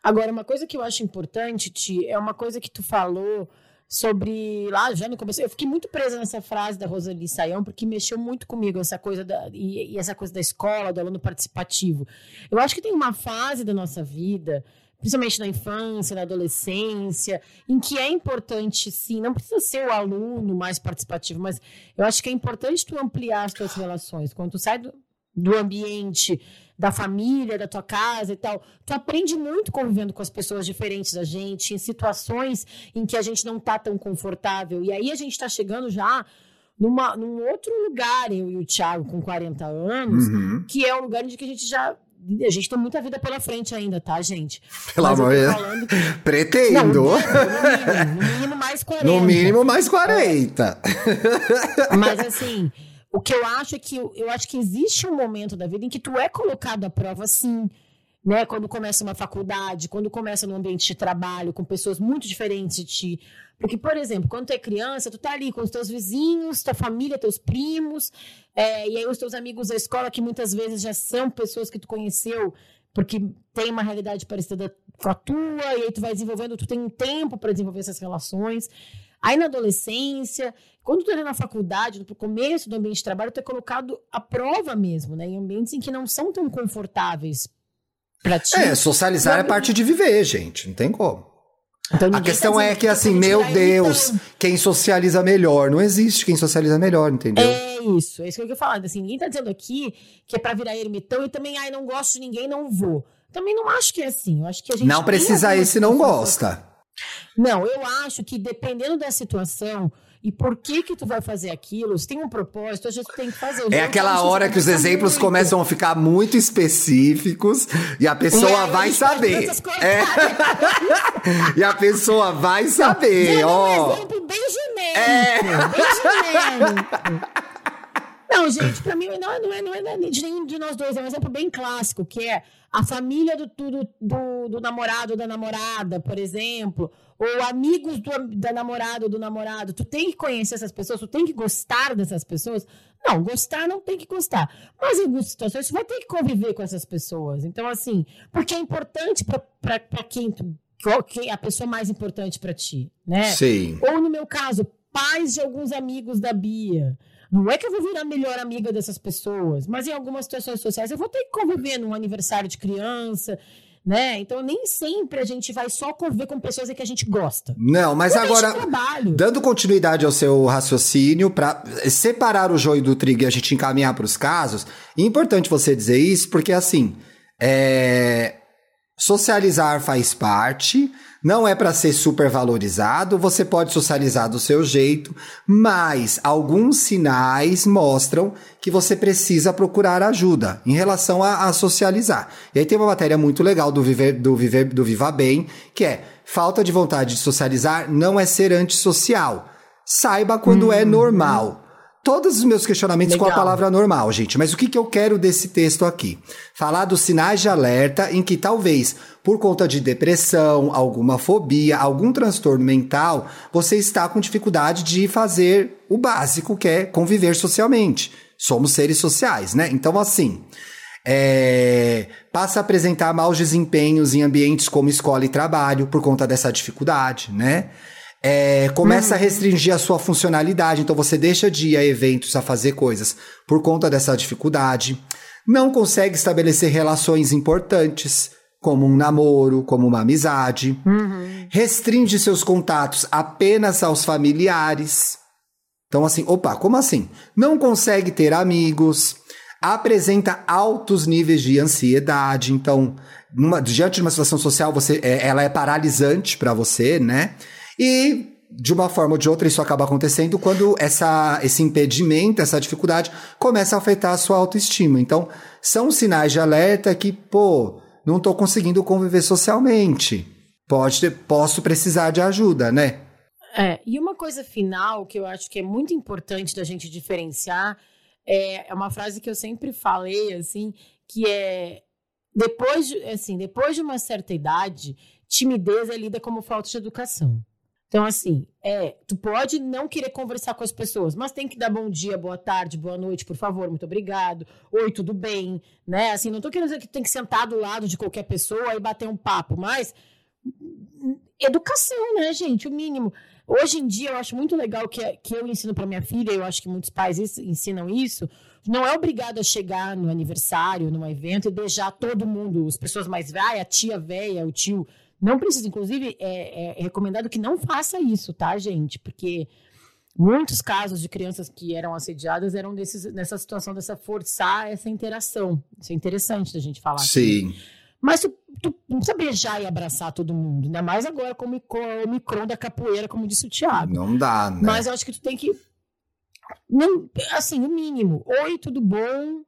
Agora, uma coisa que eu acho importante, Ti, é uma coisa que tu falou sobre lá já no começo. Eu fiquei muito presa nessa frase da Rosalie Saião, porque mexeu muito comigo essa coisa da e, e, essa coisa da escola, do aluno participativo. Eu acho que tem uma fase da nossa vida principalmente na infância, na adolescência, em que é importante, sim, não precisa ser o aluno mais participativo, mas eu acho que é importante tu ampliar as tuas relações. Quando tu sai do, do ambiente da família, da tua casa e tal, tu aprende muito convivendo com as pessoas diferentes da gente, em situações em que a gente não tá tão confortável. E aí a gente tá chegando já numa, num outro lugar, eu e o Thiago, com 40 anos, uhum. que é um lugar onde a gente já a gente tem muita vida pela frente ainda, tá, gente? Pelo amor de Deus. Que... Pretendo. Não, no, mínimo, no, mínimo, mais 40. No mínimo mais 40. Mas assim, o que eu acho é que eu acho que existe um momento da vida em que tu é colocado à prova sim né? Quando começa uma faculdade, quando começa num ambiente de trabalho com pessoas muito diferentes de ti. Porque, por exemplo, quando tu é criança, tu tá ali com os teus vizinhos, tua família, teus primos, é, e aí os teus amigos da escola, que muitas vezes já são pessoas que tu conheceu porque tem uma realidade parecida com a tua, e aí tu vai desenvolvendo, tu tem um tempo para desenvolver essas relações. Aí na adolescência, quando tu entra na faculdade, no começo do ambiente de trabalho, tu é colocado à prova mesmo, né? Em ambientes em que não são tão confortáveis pra ti. É, socializar é parte de viver, gente. Não tem como. Então, a questão tá é que, assim, meu Deus, então... quem socializa melhor. Não existe quem socializa melhor, entendeu? É isso, é isso que eu quero falar. Assim, ninguém tá dizendo aqui que é pra virar ermitão e também, ai, não gosto de ninguém, não vou. Também não acho que é assim. Eu acho que a gente. Não precisa ir se não gosta. Não, eu acho que dependendo da situação, e por que que tu vai fazer aquilo? Se tem um propósito, a gente tem que fazer. É aquela hora que os exemplos muito. começam a ficar muito específicos e a pessoa é, vai saber. É. e a pessoa vai saber, ó. Um exemplo bem genérico. É. Bem genérico. Não, gente, pra mim não é, não, é, não é de nenhum de nós dois. É um exemplo bem clássico, que é a família do, do, do, do namorado ou da namorada, por exemplo, ou amigos do, da namorada ou do namorado. Tu tem que conhecer essas pessoas, tu tem que gostar dessas pessoas. Não, gostar não tem que gostar. Mas em algumas situações tu vai ter que conviver com essas pessoas. Então, assim, porque é importante para quem tu. Quem é a pessoa mais importante para ti, né? Sim. Ou no meu caso, pais de alguns amigos da Bia. Não é que eu vou virar melhor amiga dessas pessoas, mas em algumas situações sociais eu vou ter que conviver num aniversário de criança, né? Então nem sempre a gente vai só conviver com pessoas que a gente gosta. Não, mas agora dando continuidade ao seu raciocínio para separar o joio do trigo e a gente encaminhar para os casos, é importante você dizer isso porque assim, é... socializar faz parte, não é para ser super valorizado, você pode socializar do seu jeito, mas alguns sinais mostram que você precisa procurar ajuda em relação a, a socializar. E aí tem uma matéria muito legal do, Viver, do, Viver, do Viva Bem, que é falta de vontade de socializar não é ser antissocial. Saiba quando é hum. é normal todos os meus questionamentos Legal. com a palavra normal, gente. Mas o que, que eu quero desse texto aqui? Falar dos sinais de alerta em que talvez, por conta de depressão, alguma fobia, algum transtorno mental, você está com dificuldade de fazer o básico, que é conviver socialmente. Somos seres sociais, né? Então, assim. É, passa a apresentar maus desempenhos em ambientes como escola e trabalho por conta dessa dificuldade, né? É, começa a restringir a sua funcionalidade, então você deixa de ir a eventos, a fazer coisas por conta dessa dificuldade. Não consegue estabelecer relações importantes, como um namoro, como uma amizade. Uhum. Restringe seus contatos apenas aos familiares. Então, assim, opa, como assim? Não consegue ter amigos, apresenta altos níveis de ansiedade. Então, numa, diante de uma situação social, você, é, ela é paralisante para você, né? E de uma forma ou de outra, isso acaba acontecendo quando essa, esse impedimento, essa dificuldade começa a afetar a sua autoestima. Então, são sinais de alerta que, pô, não estou conseguindo conviver socialmente. Pode posso precisar de ajuda, né? É, e uma coisa final que eu acho que é muito importante da gente diferenciar é, é uma frase que eu sempre falei, assim, que é depois de, assim, depois de uma certa idade, timidez é lida como falta de educação. Então, assim, é, tu pode não querer conversar com as pessoas, mas tem que dar bom dia, boa tarde, boa noite, por favor, muito obrigado. Oi, tudo bem, né? Assim, não tô querendo dizer que tem que sentar do lado de qualquer pessoa e bater um papo, mas educação, né, gente? O mínimo. Hoje em dia, eu acho muito legal que, que eu ensino para minha filha, eu acho que muitos pais ensinam isso. Não é obrigado a chegar no aniversário, num evento e beijar todo mundo, as pessoas mais velhas, a tia velha, o tio não precisa, inclusive, é, é, recomendado que não faça isso, tá, gente? Porque muitos casos de crianças que eram assediadas eram desses, nessa situação dessa forçar essa interação. Isso é interessante da gente falar. Sim. Aqui. Mas tu, tu, não precisa beijar e abraçar todo mundo, ainda mais agora com o micron da capoeira, como disse o Thiago. Não dá, né? Mas eu acho que tu tem que. Não, assim, o mínimo. Oi, tudo bom?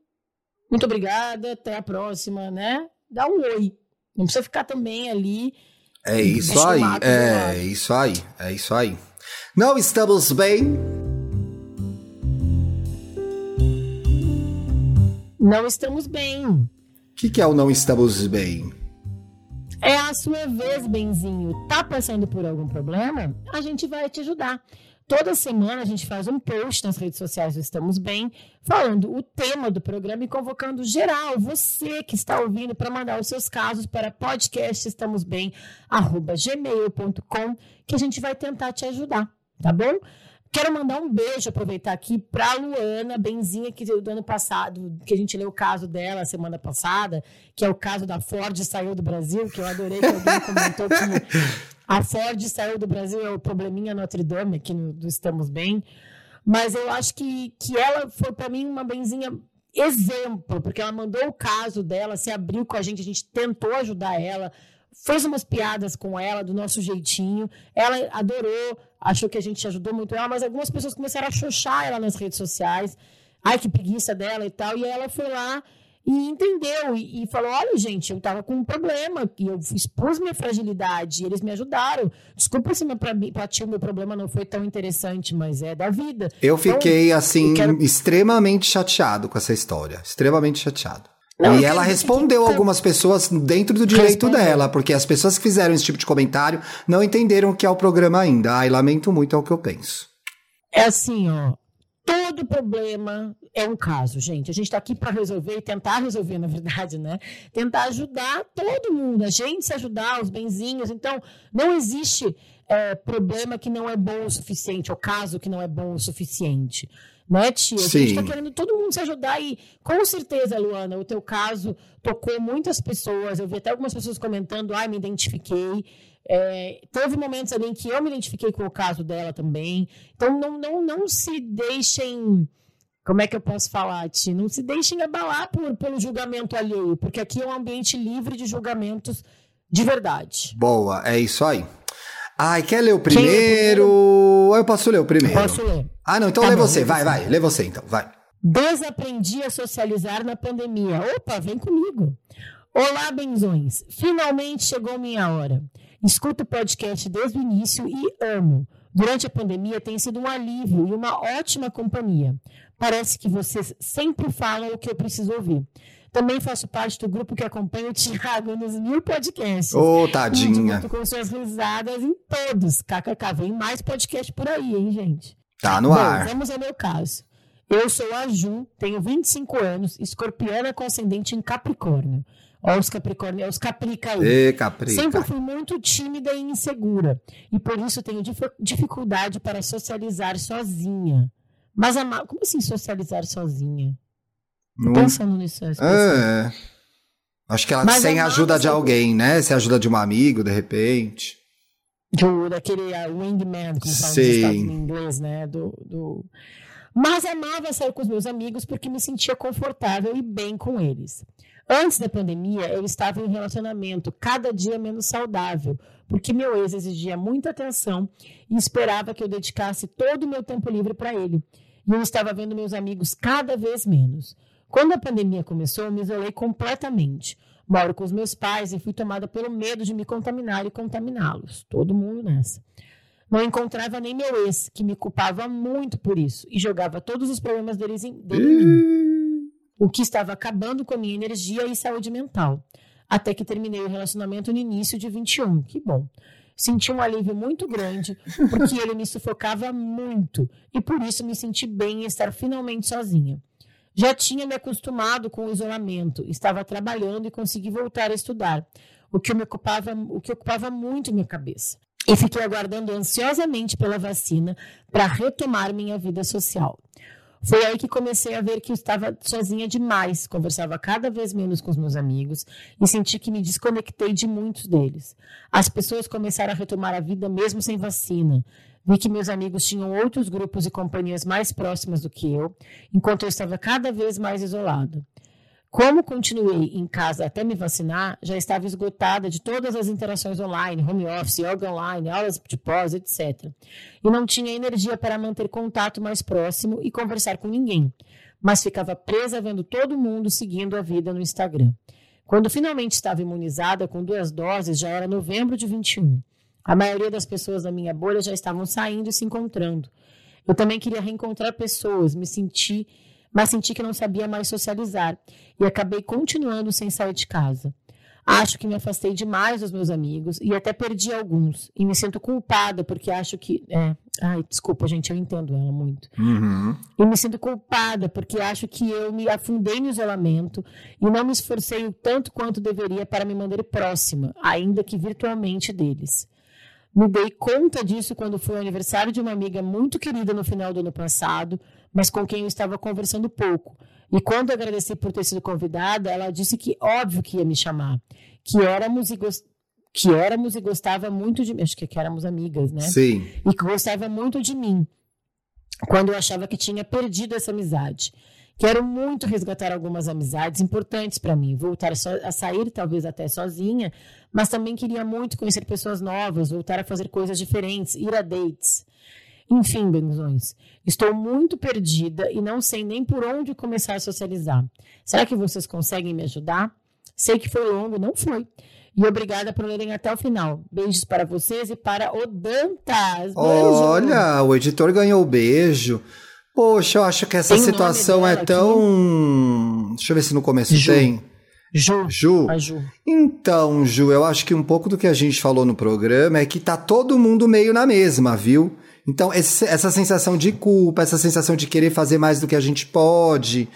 Muito obrigada, até a próxima, né? Dá um oi. Não precisa ficar também ali. É isso aí, é isso aí, é isso aí. Não estamos bem. Não estamos bem. O que, que é o não estamos bem? É a sua vez, Benzinho. Tá passando por algum problema? A gente vai te ajudar. Toda semana a gente faz um post nas redes sociais do Estamos Bem, falando o tema do programa e convocando geral, você que está ouvindo, para mandar os seus casos para podcastestamosbem.gmail.com, que a gente vai tentar te ajudar. tá bom? Quero mandar um beijo, aproveitar aqui para Luana Benzinha, que do ano passado, que a gente leu o caso dela semana passada, que é o caso da Ford saiu do Brasil, que eu adorei que alguém comentou que a Ford saiu do Brasil, é o probleminha Notre Dame, aqui no, do Estamos Bem. Mas eu acho que, que ela foi, para mim, uma Benzinha exemplo, porque ela mandou o caso dela, se abriu com a gente, a gente tentou ajudar ela, fez umas piadas com ela do nosso jeitinho. Ela adorou, achou que a gente ajudou muito ela, mas algumas pessoas começaram a xoxar ela nas redes sociais. Ai, que preguiça dela e tal. E ela foi lá e entendeu e, e falou: olha, gente, eu estava com um problema, e eu expus minha fragilidade, e eles me ajudaram. Desculpa se para ti o meu problema não foi tão interessante, mas é da vida. Eu então, fiquei, assim, eu quero... extremamente chateado com essa história. Extremamente chateado. Não, e ela respondeu algumas pessoas dentro do direito Respondeu. dela, porque as pessoas que fizeram esse tipo de comentário não entenderam o que é o programa ainda. Ai, lamento muito, é o que eu penso. É assim, ó. Todo problema é um caso, gente. A gente está aqui para resolver e tentar resolver, na verdade, né? Tentar ajudar todo mundo, a gente se ajudar, os benzinhos. Então, não existe é, problema que não é bom o suficiente, ou caso que não é bom o suficiente. Né, tia? Sim. A gente está querendo todo mundo se ajudar e, com certeza, Luana, o teu caso tocou muitas pessoas. Eu vi até algumas pessoas comentando, ai, me identifiquei. É, teve momentos ali em que eu me identifiquei com o caso dela também. Então, não, não, não se deixem. Como é que eu posso falar, Ti? Não se deixem abalar por, pelo julgamento alheio, porque aqui é um ambiente livre de julgamentos de verdade. Boa, é isso aí. Ai, quer ler o primeiro? Ou eu posso ler o primeiro? Posso ler. Ah, não, então tá lê bom, você. Vai, vai. Lê você então, vai. Desaprendi a socializar na pandemia. Opa, vem comigo. Olá, benzões. Finalmente chegou minha hora. Escuto o podcast desde o início e amo. Durante a pandemia tem sido um alívio e uma ótima companhia. Parece que vocês sempre falam o que eu preciso ouvir. Também faço parte do grupo que acompanha o Thiago nos mil podcasts. Ô, oh, tadinha. Junto com suas risadas em todos. KKK, vem mais podcast por aí, hein, gente? Tá no Bom, ar. Vamos ao meu caso. Eu sou a Ju, tenho 25 anos, escorpiana com ascendente em Capricórnio. Olha os Capricórnio, os Caprica aí. Ê, Caprica. Sempre fui muito tímida e insegura. E por isso tenho dificuldade para socializar sozinha. Mas, a, como assim socializar sozinha? No... Pensando nisso. É, é. Acho que ela Mas sem a ajuda de alguém, né? Sem ajuda de um amigo, de repente. Do, daquele uh, wingman, como fala em inglês, né? Do, do... Mas amava sair com os meus amigos porque me sentia confortável e bem com eles. Antes da pandemia, eu estava em um relacionamento cada dia menos saudável, porque meu ex exigia muita atenção e esperava que eu dedicasse todo o meu tempo livre para ele. E eu estava vendo meus amigos cada vez menos. Quando a pandemia começou, eu me isolei completamente. Moro com os meus pais e fui tomada pelo medo de me contaminar e contaminá-los. Todo mundo nessa. Não encontrava nem meu ex, que me culpava muito por isso e jogava todos os problemas deles em, dele em mim. O que estava acabando com a minha energia e saúde mental. Até que terminei o relacionamento no início de 21. Que bom. Senti um alívio muito grande, porque ele me sufocava muito e por isso me senti bem em estar finalmente sozinha. Já tinha me acostumado com o isolamento, estava trabalhando e consegui voltar a estudar, o que, me ocupava, o que ocupava muito minha cabeça. E fiquei aguardando ansiosamente pela vacina para retomar minha vida social. Foi aí que comecei a ver que eu estava sozinha demais, conversava cada vez menos com os meus amigos e senti que me desconectei de muitos deles. As pessoas começaram a retomar a vida mesmo sem vacina. Vi que meus amigos tinham outros grupos e companhias mais próximas do que eu, enquanto eu estava cada vez mais isolada. Como continuei em casa até me vacinar, já estava esgotada de todas as interações online, home office, yoga online, aulas de pós, etc. E não tinha energia para manter contato mais próximo e conversar com ninguém, mas ficava presa vendo todo mundo seguindo a vida no Instagram. Quando finalmente estava imunizada com duas doses, já era novembro de 21. A maioria das pessoas da minha bolha já estavam saindo e se encontrando. Eu também queria reencontrar pessoas, me senti, mas senti que não sabia mais socializar e acabei continuando sem sair de casa. Acho que me afastei demais dos meus amigos e até perdi alguns. E me sinto culpada porque acho que. É, ai, desculpa, gente, eu entendo ela muito. Uhum. E me sinto culpada porque acho que eu me afundei no isolamento e não me esforcei o tanto quanto deveria para me manter próxima, ainda que virtualmente deles. Me dei conta disso quando foi o aniversário de uma amiga muito querida no final do ano passado, mas com quem eu estava conversando pouco. E quando agradeci por ter sido convidada, ela disse que óbvio que ia me chamar, que éramos e, gost... que éramos e gostava muito de mim. Acho que, que éramos amigas, né? Sim. E que gostava muito de mim, quando eu achava que tinha perdido essa amizade. Quero muito resgatar algumas amizades importantes para mim, voltar a sair talvez até sozinha, mas também queria muito conhecer pessoas novas, voltar a fazer coisas diferentes, ir a dates. Enfim, benzões, estou muito perdida e não sei nem por onde começar a socializar. Será que vocês conseguem me ajudar? Sei que foi longo, não foi. E obrigada por lerem até o final. Beijos para vocês e para o Dantas. Beijo. Olha, o editor ganhou o beijo. Poxa, eu acho que essa tem situação é tão. Aqui? Deixa eu ver se no começo Ju. tem. Ju. Ju. A Ju. Então, Ju, eu acho que um pouco do que a gente falou no programa é que tá todo mundo meio na mesma, viu? Então, esse, essa sensação de culpa, essa sensação de querer fazer mais do que a gente pode.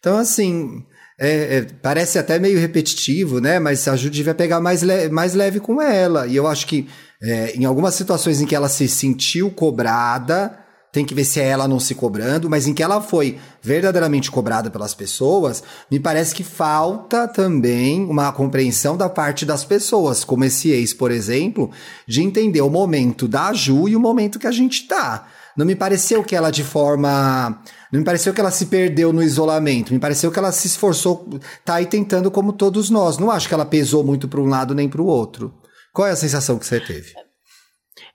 Então, assim, é, é, parece até meio repetitivo, né? Mas a Ju devia pegar mais, le mais leve com ela. E eu acho que é, em algumas situações em que ela se sentiu cobrada, tem que ver se é ela não se cobrando, mas em que ela foi verdadeiramente cobrada pelas pessoas, me parece que falta também uma compreensão da parte das pessoas, como esse ex, por exemplo, de entender o momento da Ju e o momento que a gente tá. Não me pareceu que ela de forma. Não me pareceu que ela se perdeu no isolamento. Me pareceu que ela se esforçou, tá aí tentando como todos nós. Não acho que ela pesou muito para um lado nem para o outro. Qual é a sensação que você teve?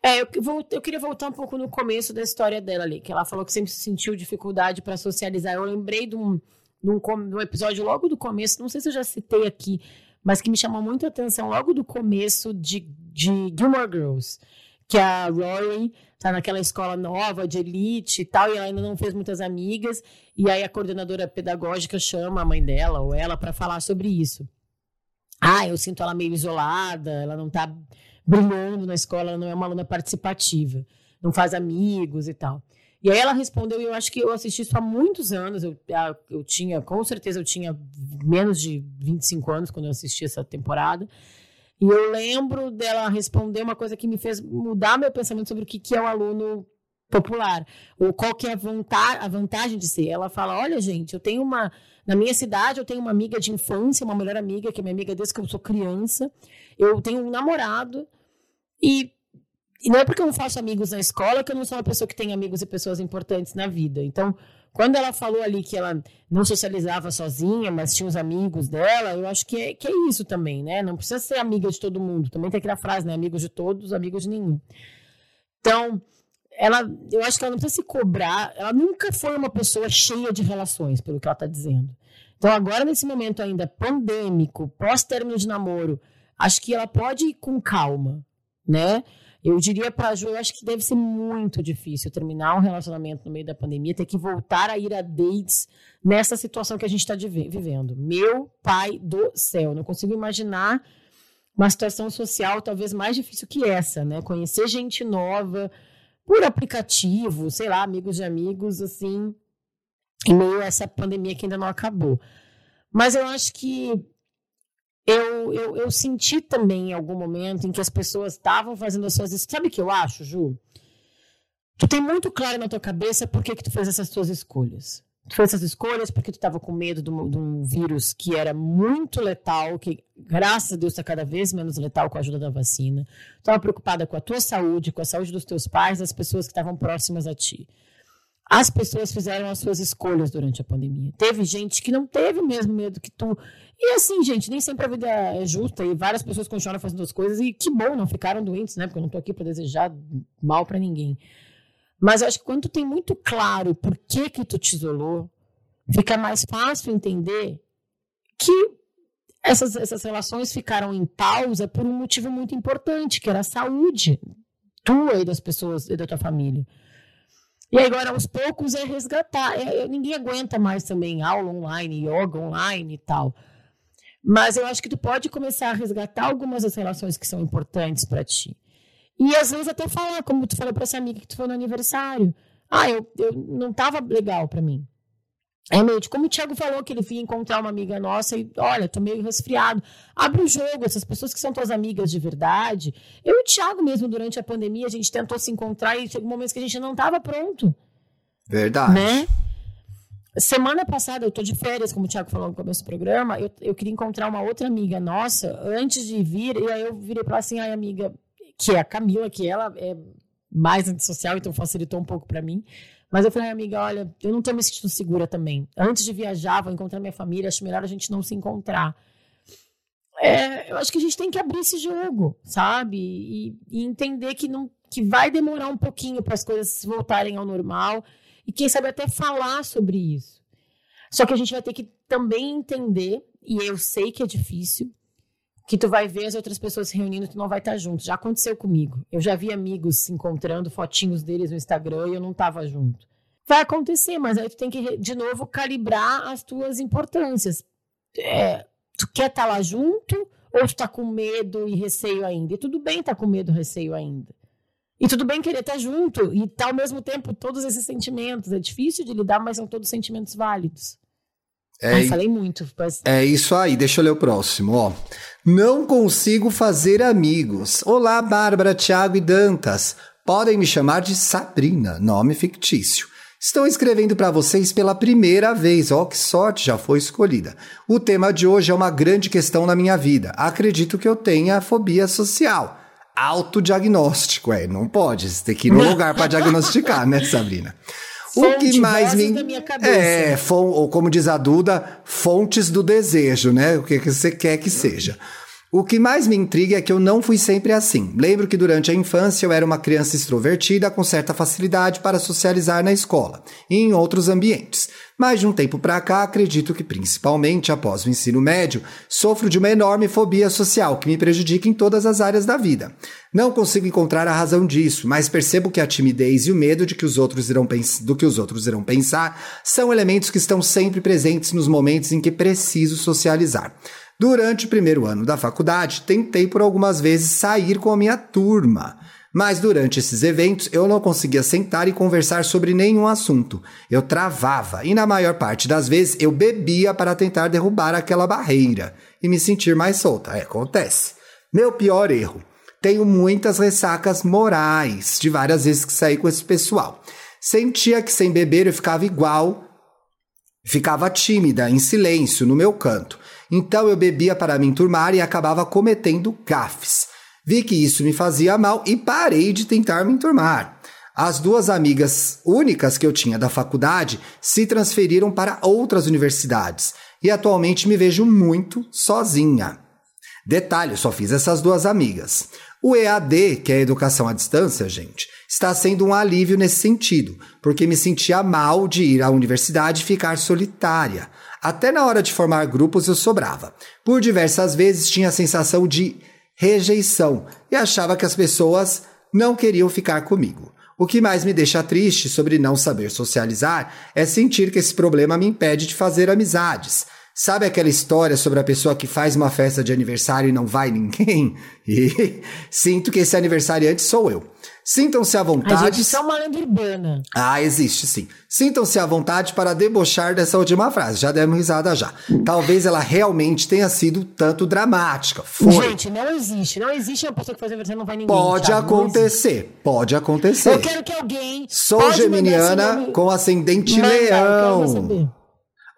É, eu, vou, eu queria voltar um pouco no começo da história dela ali, que ela falou que sempre sentiu dificuldade para socializar. Eu lembrei de um, de, um, de um episódio logo do começo, não sei se eu já citei aqui, mas que me chamou muito a atenção logo do começo de, de Gilmore Girls, que a Rory tá naquela escola nova de elite e tal, e ela ainda não fez muitas amigas, e aí a coordenadora pedagógica chama a mãe dela ou ela para falar sobre isso. Ah, eu sinto ela meio isolada, ela não tá brilhando na escola, ela não é uma aluna participativa, não faz amigos e tal. E aí ela respondeu, e eu acho que eu assisti isso há muitos anos, eu, eu tinha, com certeza eu tinha menos de 25 anos quando eu assisti essa temporada, e eu lembro dela responder uma coisa que me fez mudar meu pensamento sobre o que, que é o aluno popular, ou qual que é a, vantagem, a vantagem de ser. Ela fala, olha gente, eu tenho uma, na minha cidade eu tenho uma amiga de infância, uma melhor amiga, que é minha amiga desde que eu sou criança, eu tenho um namorado, e, e, não é porque eu não faço amigos na escola que eu não sou uma pessoa que tem amigos e pessoas importantes na vida. Então, quando ela falou ali que ela não socializava sozinha, mas tinha os amigos dela, eu acho que é, que é isso também, né? Não precisa ser amiga de todo mundo. Também tem aquela frase, né? Amigos de todos, amigos de nenhum. Então, ela, eu acho que ela não precisa se cobrar. Ela nunca foi uma pessoa cheia de relações, pelo que ela está dizendo. Então, agora, nesse momento ainda pandêmico, pós-término de namoro, acho que ela pode ir com calma né? Eu diria para a Ju, eu acho que deve ser muito difícil terminar um relacionamento no meio da pandemia, ter que voltar a ir a dates nessa situação que a gente está vivendo. Meu pai do céu, não consigo imaginar uma situação social talvez mais difícil que essa, né? Conhecer gente nova por aplicativo, sei lá, amigos de amigos, assim, em meio a essa pandemia que ainda não acabou. Mas eu acho que eu, eu, eu senti também em algum momento em que as pessoas estavam fazendo as suas. Sabe o que eu acho, Ju? Tu tem muito claro na tua cabeça por que, que tu fez essas tuas escolhas. Tu fez essas escolhas porque tu estava com medo de um, de um, vírus que era muito letal, que graças a Deus está cada vez menos letal com a ajuda da vacina. Tu estava preocupada com a tua saúde, com a saúde dos teus pais, das pessoas que estavam próximas a ti. As pessoas fizeram as suas escolhas durante a pandemia. Teve gente que não teve o mesmo medo que tu. E assim, gente, nem sempre a vida é justa e várias pessoas continuaram fazendo as coisas e que bom, não ficaram doentes, né? Porque eu não tô aqui para desejar mal para ninguém. Mas acho que quando tu tem muito claro por que que tu te isolou, fica mais fácil entender que essas, essas relações ficaram em pausa por um motivo muito importante, que era a saúde tua e das pessoas e da tua família. E agora, aos poucos, é resgatar. É, ninguém aguenta mais também aula online, yoga online e tal. Mas eu acho que tu pode começar a resgatar algumas das relações que são importantes para ti. E às vezes até falar, como tu falou para essa amiga que tu foi no aniversário. Ah, eu, eu não tava legal para mim. É noite. Como o Thiago falou que ele ia encontrar uma amiga nossa e, olha, tô meio resfriado. Abre o jogo, essas pessoas que são tuas amigas de verdade. Eu e o Thiago mesmo, durante a pandemia, a gente tentou se encontrar e chegou momentos que a gente não estava pronto. Verdade. Né? Semana passada, eu tô de férias, como o Thiago falou no começo do programa, eu, eu queria encontrar uma outra amiga nossa antes de vir, e aí eu virei pra ela assim, ai, amiga, que é a Camila, que ela é mais antissocial, então facilitou um pouco para mim. Mas eu falei, amiga, olha, eu não tô me sentindo segura também. Antes de viajar, vou encontrar minha família, acho melhor a gente não se encontrar. É, eu acho que a gente tem que abrir esse jogo, sabe? E, e entender que, não, que vai demorar um pouquinho para as coisas voltarem ao normal. E quem sabe até falar sobre isso. Só que a gente vai ter que também entender, e eu sei que é difícil, que tu vai ver as outras pessoas se reunindo tu não vai estar junto. Já aconteceu comigo. Eu já vi amigos se encontrando, fotinhos deles no Instagram e eu não estava junto. Vai acontecer, mas aí tu tem que, de novo, calibrar as tuas importâncias. É, tu quer estar lá junto ou tu tá com medo e receio ainda? E tudo bem estar tá com medo e receio ainda. E tudo bem querer estar junto e tá, ao mesmo tempo todos esses sentimentos. É difícil de lidar, mas são todos sentimentos válidos. É, Ai, falei muito. Mas... É isso aí, deixa eu ler o próximo, ó. Não consigo fazer amigos. Olá, Bárbara, Thiago e Dantas. Podem me chamar de Sabrina, nome fictício. Estou escrevendo para vocês pela primeira vez. Ó, que sorte, já foi escolhida. O tema de hoje é uma grande questão na minha vida. Acredito que eu tenha fobia social. Autodiagnóstico, é, não pode. Você tem que ir no lugar para diagnosticar, né, Sabrina? O que mais me. É, ou como diz a Duda, fontes do desejo, né? O que você quer que seja. O que mais me intriga é que eu não fui sempre assim. Lembro que durante a infância eu era uma criança extrovertida com certa facilidade para socializar na escola e em outros ambientes. Mas de um tempo para cá, acredito que principalmente após o ensino médio, sofro de uma enorme fobia social que me prejudica em todas as áreas da vida. Não consigo encontrar a razão disso, mas percebo que a timidez e o medo de que os outros irão do que os outros irão pensar são elementos que estão sempre presentes nos momentos em que preciso socializar. Durante o primeiro ano da faculdade, tentei por algumas vezes sair com a minha turma. Mas durante esses eventos eu não conseguia sentar e conversar sobre nenhum assunto. Eu travava e, na maior parte das vezes, eu bebia para tentar derrubar aquela barreira e me sentir mais solta. É, acontece. Meu pior erro. Tenho muitas ressacas morais de várias vezes que saí com esse pessoal. Sentia que sem beber eu ficava igual, ficava tímida, em silêncio, no meu canto. Então eu bebia para me enturmar e acabava cometendo gafes. Vi que isso me fazia mal e parei de tentar me enturmar. As duas amigas únicas que eu tinha da faculdade se transferiram para outras universidades e atualmente me vejo muito sozinha. Detalhe, só fiz essas duas amigas. O EAD, que é a educação à distância, gente, está sendo um alívio nesse sentido, porque me sentia mal de ir à universidade e ficar solitária. Até na hora de formar grupos eu sobrava. Por diversas vezes tinha a sensação de rejeição e achava que as pessoas não queriam ficar comigo. O que mais me deixa triste sobre não saber socializar é sentir que esse problema me impede de fazer amizades. Sabe aquela história sobre a pessoa que faz uma festa de aniversário e não vai ninguém? E sinto que esse aniversariante sou eu. Sintam-se à vontade. A gente é uma lenda urbana. Ah, existe sim. Sintam-se à vontade para debochar dessa última frase. Já demos risada já. Talvez ela realmente tenha sido tanto dramática. Foi. Gente, não existe. Não existe uma pessoa que faz aniversário e não vai ninguém. Pode sabe? acontecer. Pode acontecer. Eu quero que alguém. Sou geminiana com ascendente Manda, leão.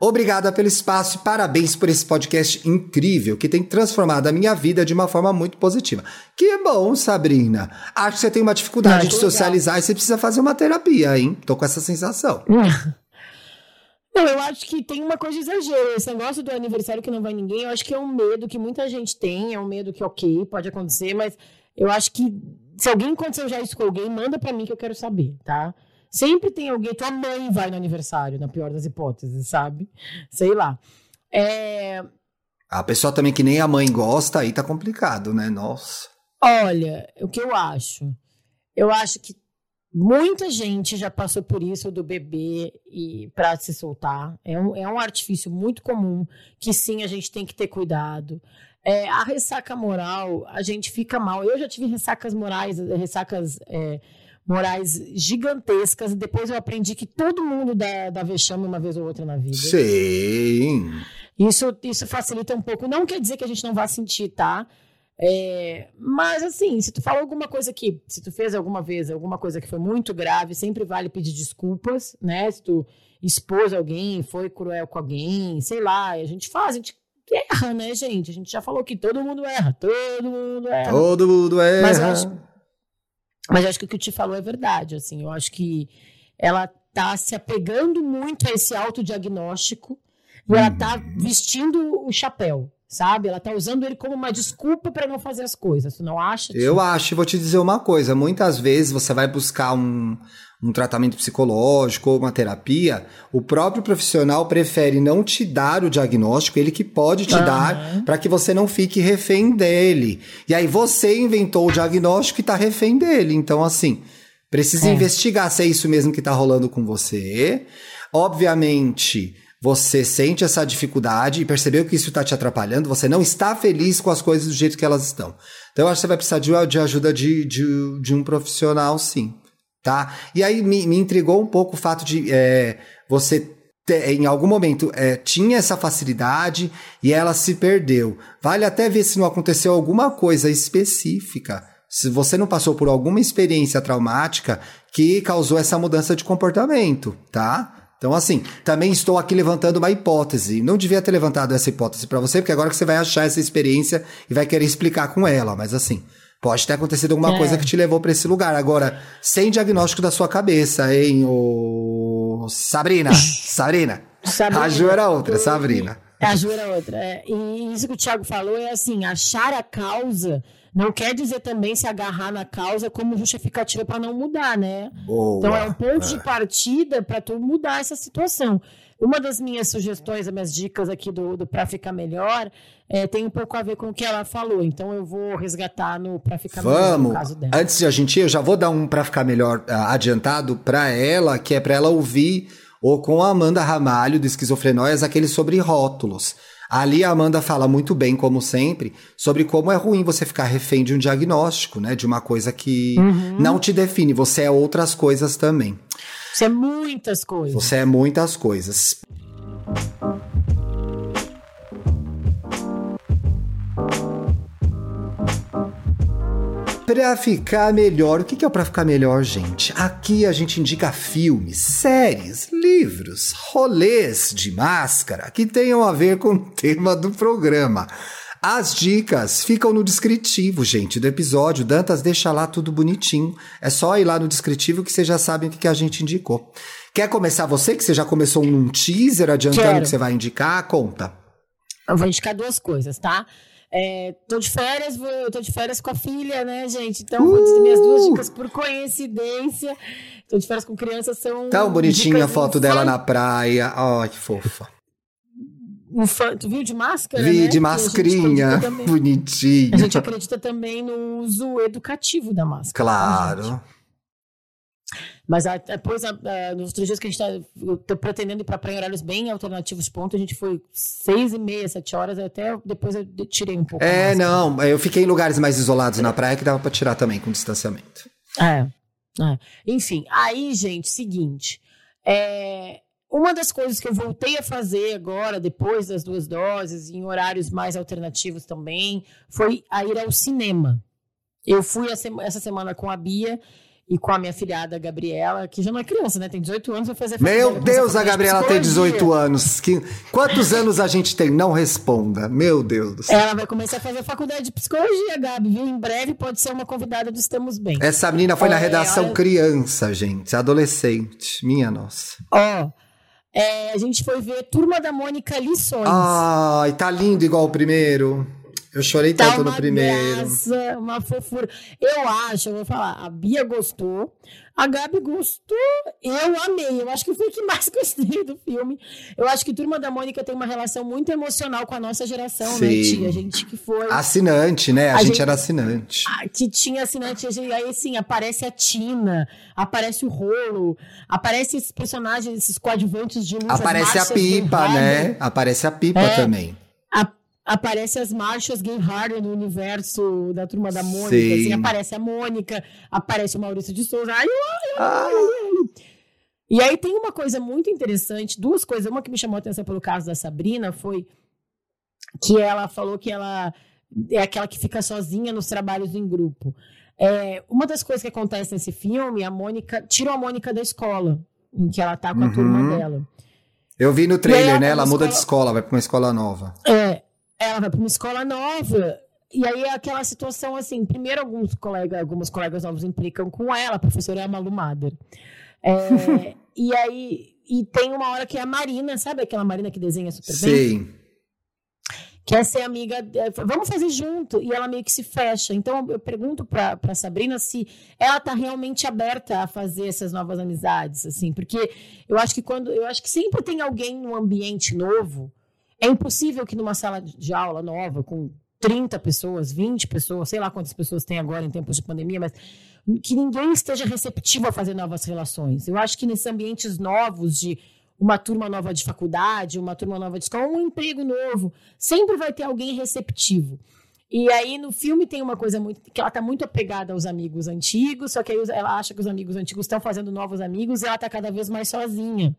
Obrigada pelo espaço e parabéns por esse podcast incrível que tem transformado a minha vida de uma forma muito positiva. Que bom, Sabrina. Acho que você tem uma dificuldade de socializar legal. e você precisa fazer uma terapia, hein? Tô com essa sensação. Não, eu acho que tem uma coisa de exagero. Esse negócio do aniversário que não vai ninguém, eu acho que é um medo que muita gente tem, é um medo que, ok, pode acontecer, mas eu acho que se alguém aconteceu já isso com alguém, manda para mim que eu quero saber, tá? Sempre tem alguém, tua mãe vai no aniversário, na pior das hipóteses, sabe? Sei lá. É... A pessoa também que nem a mãe gosta, aí tá complicado, né? Nossa. Olha, o que eu acho? Eu acho que muita gente já passou por isso do bebê e para se soltar. É um, é um artifício muito comum que sim a gente tem que ter cuidado. É, a ressaca moral, a gente fica mal. Eu já tive ressacas morais, ressacas é, morais gigantescas. Depois eu aprendi que todo mundo dá, dá vexame uma vez ou outra na vida. Sim. Isso, isso facilita um pouco. Não quer dizer que a gente não vá sentir, tá? É, mas assim, se tu falou alguma coisa que, se tu fez alguma vez alguma coisa que foi muito grave, sempre vale pedir desculpas, né? Se tu expôs alguém, foi cruel com alguém, sei lá, a gente faz, a gente erra, né, gente? A gente já falou que todo mundo erra, todo mundo erra. Todo mundo erra. Mas eu acho, mas eu acho que o que te falou é verdade, assim, eu acho que ela tá se apegando muito a esse autodiagnóstico e ela tá uhum. vestindo o chapéu, sabe? Ela tá usando ele como uma desculpa para não fazer as coisas. Tu não acha? Eu acho, vou te dizer uma coisa. Muitas vezes você vai buscar um, um tratamento psicológico ou uma terapia, o próprio profissional prefere não te dar o diagnóstico, ele que pode te uhum. dar, para que você não fique refém dele. E aí você inventou o diagnóstico e tá refém dele. Então, assim, precisa é. investigar se é isso mesmo que tá rolando com você. Obviamente você sente essa dificuldade e percebeu que isso está te atrapalhando, você não está feliz com as coisas do jeito que elas estão. Então, eu acho que você vai precisar de, de ajuda de, de, de, um profissional, sim. Tá? E aí me, me intrigou um pouco o fato de é, você em algum momento é, tinha essa facilidade e ela se perdeu. Vale até ver se não aconteceu alguma coisa específica. Se você não passou por alguma experiência traumática que causou essa mudança de comportamento, tá? Então, assim, também estou aqui levantando uma hipótese. Não devia ter levantado essa hipótese para você, porque agora que você vai achar essa experiência e vai querer explicar com ela. Mas, assim, pode ter acontecido alguma é. coisa que te levou para esse lugar. Agora, sem diagnóstico da sua cabeça, hein, ô... Sabrina? Sabrina. Sabrina. A Ju era outra, Sabrina. A Ju era outra. É. E isso que o Thiago falou é assim: achar a causa não quer dizer também se agarrar na causa como justificativa para não mudar, né? Boa. Então é um ponto de é. partida para tu mudar essa situação. Uma das minhas sugestões, as minhas dicas aqui do, do Para Ficar Melhor, é, tem um pouco a ver com o que ela falou. Então eu vou resgatar no Para Ficar Vamos. Melhor. Vamos! Antes de a gente ir, eu já vou dar um Para Ficar Melhor uh, adiantado para ela, que é para ela ouvir ou com a Amanda Ramalho do Esquizofrenóias, aquele sobre rótulos. Ali a Amanda fala muito bem, como sempre, sobre como é ruim você ficar refém de um diagnóstico, né? De uma coisa que uhum. não te define. Você é outras coisas também. Você é muitas coisas. Você é muitas coisas. Pra ficar melhor, o que é pra ficar melhor, gente? Aqui a gente indica filmes, séries, livros, rolês de máscara que tenham a ver com o tema do programa. As dicas ficam no descritivo, gente, do episódio. Dantas deixa lá tudo bonitinho. É só ir lá no descritivo que vocês já sabem o que a gente indicou. Quer começar você, que você já começou um teaser adiantando Quero. que você vai indicar? Conta. Eu vou indicar duas coisas, tá? É, tô de férias, vou, tô de férias com a filha, né, gente? Então, uh! vou dizer minhas duas dicas por coincidência. Tô de férias com crianças, são. Tão bonitinha a foto dela na praia. Ai, que fofa. Tu viu de máscara? Vi né? de mascarinha, bonitinha. A gente acredita também no uso educativo da máscara. Claro. Mas depois, nos outros dias que a gente está pretendendo ir para praia em horários bem alternativos, ponto, a gente foi seis e meia, sete horas, até depois eu tirei um pouco. É, não, eu fiquei em lugares mais isolados na praia que dava para tirar também com distanciamento. É, é. Enfim, aí, gente, seguinte, é, uma das coisas que eu voltei a fazer agora, depois das duas doses, em horários mais alternativos também, foi a ir ao cinema. Eu fui essa semana com a Bia e com a minha filhada Gabriela, que já não é criança, né? Tem 18 anos, vai fazer Meu Deus, a Gabriela tem 18 anos. Que... Quantos anos a gente tem? Não responda. Meu Deus do céu. Ela vai começar a fazer faculdade de psicologia, Gabi, viu? Em breve pode ser uma convidada do Estamos Bem. Essa menina foi é, na redação criança, gente, adolescente. Minha nossa. Ó. É, a gente foi ver Turma da Mônica Lições. Ai, tá lindo igual o primeiro. Eu chorei tá tanto no primeiro. Graça, uma fofura. Eu acho, eu vou falar, a Bia gostou, a Gabi gostou, eu amei. Eu acho que foi o que mais gostei do filme. Eu acho que Turma da Mônica tem uma relação muito emocional com a nossa geração, né, Sim. né, tia? A gente que foi. Assinante, né? A, a gente, gente, era assinante. A, que tinha assinante. Aí, sim, aparece a Tina, aparece o Rolo, aparece esses personagens, esses coadjuvantes de luz. Aparece a pipa, né? Aparece a pipa é, também. Aparece as marchas Gay Harder no universo da turma da Mônica. Assim, aparece a Mônica, aparece o Maurício de Souza. Ai, ai, ai, ai. E aí tem uma coisa muito interessante, duas coisas. Uma que me chamou a atenção pelo caso da Sabrina foi que ela falou que ela é aquela que fica sozinha nos trabalhos em grupo. É, uma das coisas que acontece nesse filme, a Mônica tira a Mônica da escola, em que ela tá com a uhum. turma dela. Eu vi no trailer, né? Ela muda escola... de escola, vai para uma escola nova. É, ela vai para uma escola nova. E aí é aquela situação assim, primeiro alguns colegas, algumas colegas novos implicam com ela, a professora é a Malu Mader. É, e aí, e tem uma hora que é a Marina, sabe aquela Marina que desenha super Sim. bem? Sim quer ser amiga, é, vamos fazer junto. E ela meio que se fecha. Então eu pergunto para Sabrina se ela tá realmente aberta a fazer essas novas amizades, assim, porque eu acho que quando. Eu acho que sempre tem alguém num ambiente novo. É impossível que numa sala de aula nova, com 30 pessoas, 20 pessoas, sei lá quantas pessoas tem agora em tempos de pandemia, mas que ninguém esteja receptivo a fazer novas relações. Eu acho que nesses ambientes novos de uma turma nova de faculdade, uma turma nova de escola, um emprego novo. Sempre vai ter alguém receptivo. E aí no filme tem uma coisa muito que ela está muito apegada aos amigos antigos, só que aí ela acha que os amigos antigos estão fazendo novos amigos e ela está cada vez mais sozinha.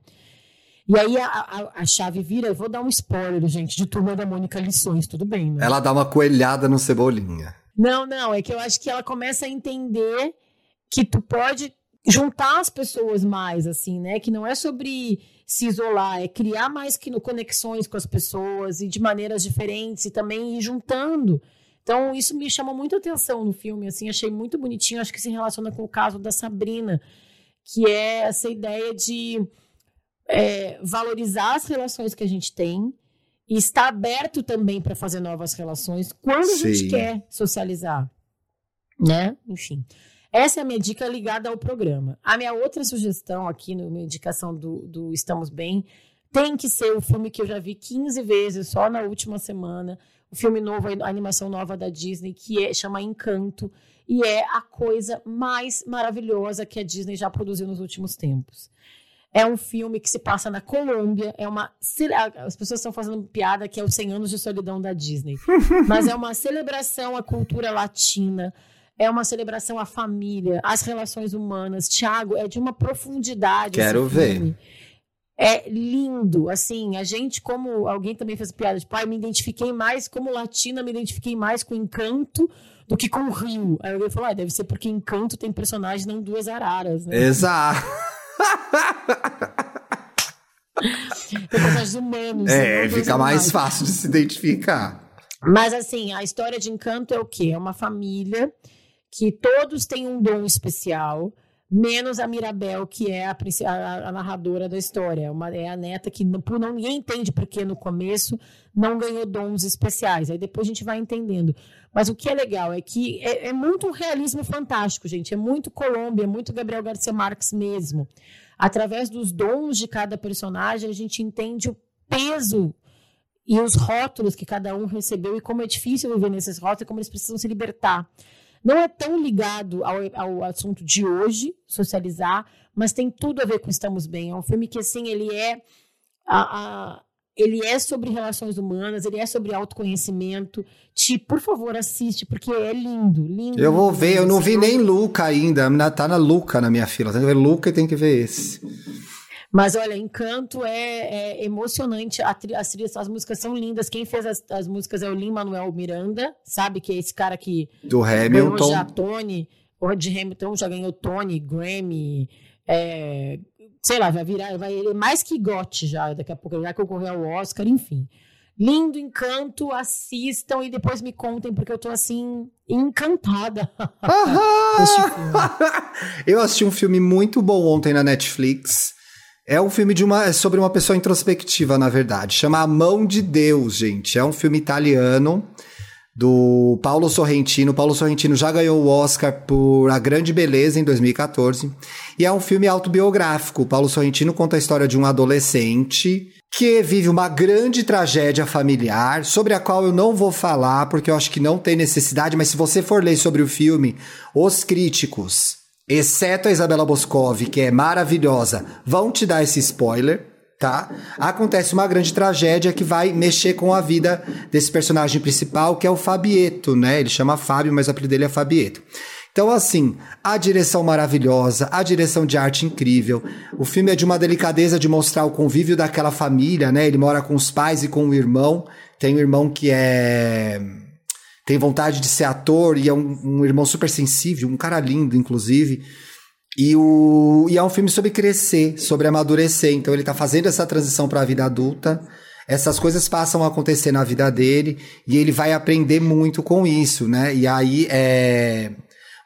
E aí a, a, a, chave vira, eu vou dar um spoiler, gente, de Turma da Mônica Lições, tudo bem, né? Ela dá uma coelhada no Cebolinha. Não, não, é que eu acho que ela começa a entender que tu pode juntar as pessoas mais, assim, né? Que não é sobre se isolar, é criar mais que no conexões com as pessoas e de maneiras diferentes e também ir juntando. Então, isso me chamou muito atenção no filme, assim, achei muito bonitinho, acho que se relaciona com o caso da Sabrina, que é essa ideia de é, valorizar as relações que a gente tem e estar aberto também para fazer novas relações quando Sim. a gente quer socializar, né? Enfim. Essa é a minha dica ligada ao programa. A minha outra sugestão aqui, na minha indicação do, do Estamos Bem, tem que ser o filme que eu já vi 15 vezes só na última semana. O filme novo, a animação nova da Disney, que é, chama Encanto. E é a coisa mais maravilhosa que a Disney já produziu nos últimos tempos. É um filme que se passa na Colômbia. É uma. As pessoas estão fazendo piada que é os 100 anos de solidão da Disney. Mas é uma celebração à cultura latina é uma celebração à família, às relações humanas. Tiago, é de uma profundidade. Quero ver. É lindo, assim, a gente, como alguém também fez piada de pai, me identifiquei mais como latina, me identifiquei mais com encanto do que com o Rio. Aí alguém falou, ah, deve ser porque encanto tem personagem, não duas araras, né? Exato. personagens humanos. É, fica mais fácil de se identificar. Mas assim, a história de encanto é o quê? É uma família que todos têm um dom especial, menos a Mirabel, que é a, a, a narradora da história. Uma, é a neta que por não, ninguém entende porque no começo não ganhou dons especiais. Aí depois a gente vai entendendo. Mas o que é legal é que é, é muito um realismo fantástico, gente. É muito Colômbia, é muito Gabriel Garcia Marques mesmo. Através dos dons de cada personagem, a gente entende o peso e os rótulos que cada um recebeu e como é difícil viver nesses rótulos e como eles precisam se libertar não é tão ligado ao, ao assunto de hoje, socializar, mas tem tudo a ver com Estamos Bem. É um filme que, assim, ele é. A, a, ele é sobre relações humanas, ele é sobre autoconhecimento. Te, por favor, assiste, porque é lindo, lindo. Eu vou ver, eu não vi nem Luca ainda. Tá na Luca na minha fila. Tem que ver Luca e tem que ver esse. Mas olha, Encanto é, é emocionante. A tri, as, trilhas, as músicas são lindas. Quem fez as, as músicas é o Lin Manuel Miranda, sabe? Que é esse cara que do Hamilton. já Tony, o de Hamilton já ganhou Tony, Grammy, é, sei lá, vai virar, vai ele é mais que gote já. Daqui a pouco ele vai concorrer ao Oscar, enfim. Lindo encanto, assistam e depois me contem, porque eu tô assim, encantada. eu assisti um filme muito bom ontem na Netflix. É um filme de uma, é sobre uma pessoa introspectiva, na verdade. Chama A Mão de Deus, gente. É um filme italiano do Paulo Sorrentino. Paulo Sorrentino já ganhou o Oscar por A Grande Beleza em 2014. E é um filme autobiográfico. Paulo Sorrentino conta a história de um adolescente que vive uma grande tragédia familiar, sobre a qual eu não vou falar, porque eu acho que não tem necessidade, mas se você for ler sobre o filme, os críticos exceto a Isabela Boscov, que é maravilhosa, vão te dar esse spoiler. tá? Acontece uma grande tragédia que vai mexer com a vida desse personagem principal, que é o Fabieto, né? Ele chama Fábio, mas o apelido dele é Fabieto. Então, assim, a direção maravilhosa, a direção de arte incrível. O filme é de uma delicadeza de mostrar o convívio daquela família, né? Ele mora com os pais e com o irmão. Tem um irmão que é. Tem vontade de ser ator e é um, um irmão super sensível, um cara lindo, inclusive. E, o, e é um filme sobre crescer, sobre amadurecer. Então ele tá fazendo essa transição para a vida adulta. Essas coisas passam a acontecer na vida dele e ele vai aprender muito com isso, né? E aí é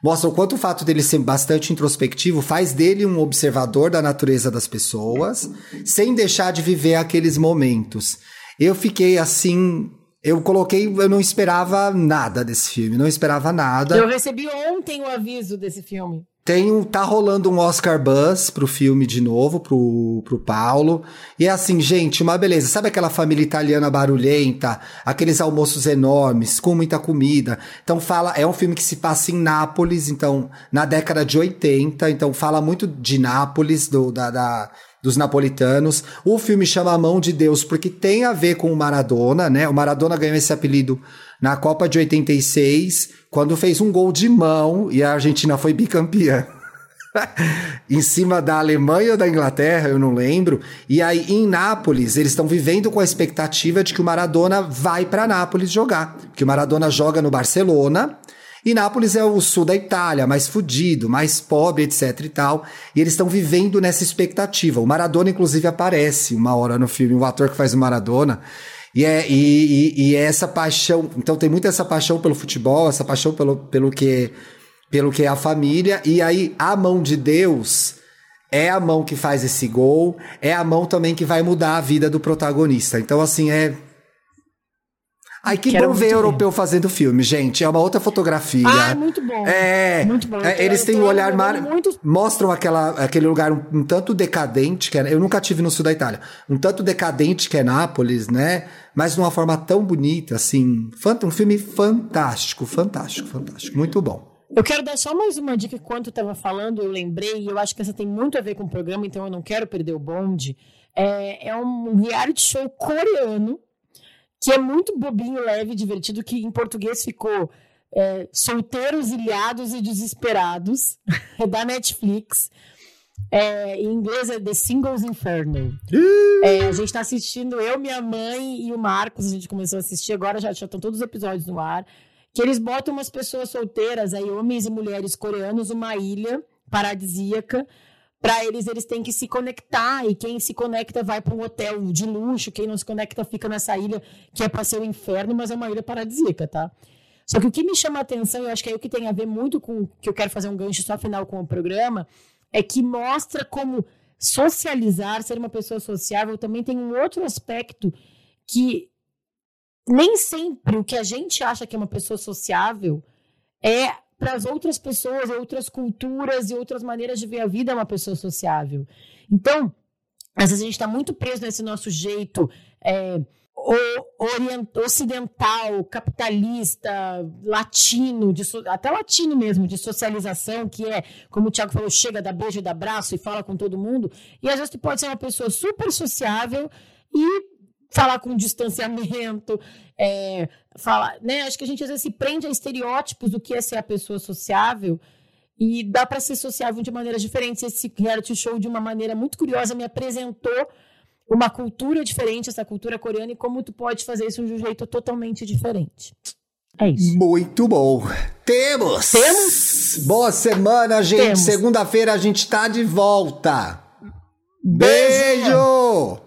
mostra o quanto o fato dele ser bastante introspectivo faz dele um observador da natureza das pessoas, sem deixar de viver aqueles momentos. Eu fiquei assim. Eu coloquei, eu não esperava nada desse filme, não esperava nada. Eu recebi ontem o aviso desse filme. Tem um, tá rolando um Oscar Buzz pro filme de novo, pro, pro Paulo. E é assim, gente, uma beleza. Sabe aquela família italiana barulhenta? Aqueles almoços enormes, com muita comida. Então fala, é um filme que se passa em Nápoles, então, na década de 80. Então fala muito de Nápoles, do, da, da dos napolitanos. O filme chama A Mão de Deus porque tem a ver com o Maradona, né? O Maradona ganhou esse apelido na Copa de 86, quando fez um gol de mão e a Argentina foi bicampeã. em cima da Alemanha ou da Inglaterra, eu não lembro. E aí em Nápoles, eles estão vivendo com a expectativa de que o Maradona vai para Nápoles jogar, que o Maradona joga no Barcelona. E Nápoles é o sul da Itália, mais fudido, mais pobre, etc e tal. E eles estão vivendo nessa expectativa. O Maradona, inclusive, aparece uma hora no filme, o ator que faz o Maradona. E é, e, e, e é essa paixão. Então tem muito essa paixão pelo futebol, essa paixão pelo, pelo, que, pelo que é a família. E aí a mão de Deus é a mão que faz esse gol, é a mão também que vai mudar a vida do protagonista. Então, assim, é Ai, que bom ver europeu fazendo filme, gente. É uma outra fotografia. Ah, muito bom. É. Muito bom. É, eles têm um olhar mar... muito... mostram aquela, aquele lugar um, um, tanto decadente que é, eu nunca tive no sul da Itália. Um tanto decadente que é Nápoles, né? Mas de uma forma tão bonita, assim, um filme fantástico, fantástico, fantástico, muito bom. Eu quero dar só mais uma dica. Enquanto estava falando, eu lembrei, e eu acho que essa tem muito a ver com o programa, então eu não quero perder o bonde. É, é um reality show coreano que é muito bobinho, leve, divertido, que em português ficou é, Solteiros, Ilhados e Desesperados, é da Netflix. É, em inglês é The Singles Inferno. É, a gente está assistindo, eu, minha mãe e o Marcos, a gente começou a assistir, agora já, já estão todos os episódios no ar. Que eles botam umas pessoas solteiras, aí, homens e mulheres coreanos, uma ilha paradisíaca para eles eles têm que se conectar e quem se conecta vai para um hotel de luxo, quem não se conecta fica nessa ilha que é para ser o inferno, mas é uma ilha paradisíaca, tá? Só que o que me chama a atenção, eu acho que é o que tem a ver muito com que eu quero fazer um gancho só final com o programa, é que mostra como socializar, ser uma pessoa sociável também tem um outro aspecto que nem sempre o que a gente acha que é uma pessoa sociável é para as outras pessoas, outras culturas e outras maneiras de ver a vida uma pessoa sociável. Então, às vezes a gente está muito preso nesse nosso jeito é, ocidental, capitalista, latino, de, até latino mesmo, de socialização, que é, como o Tiago falou, chega, dá beijo, dá abraço e fala com todo mundo. E às vezes tu pode ser uma pessoa super sociável e falar com distanciamento, é, falar, né? Acho que a gente às vezes se prende a estereótipos do que é ser a pessoa sociável e dá para ser sociável de maneiras diferentes. Esse reality show, de uma maneira muito curiosa, me apresentou uma cultura diferente, essa cultura coreana, e como tu pode fazer isso de um jeito totalmente diferente. É isso. Muito bom. Temos! Temos! Boa semana, gente. Segunda-feira a gente tá de volta. Beijo! Beijo!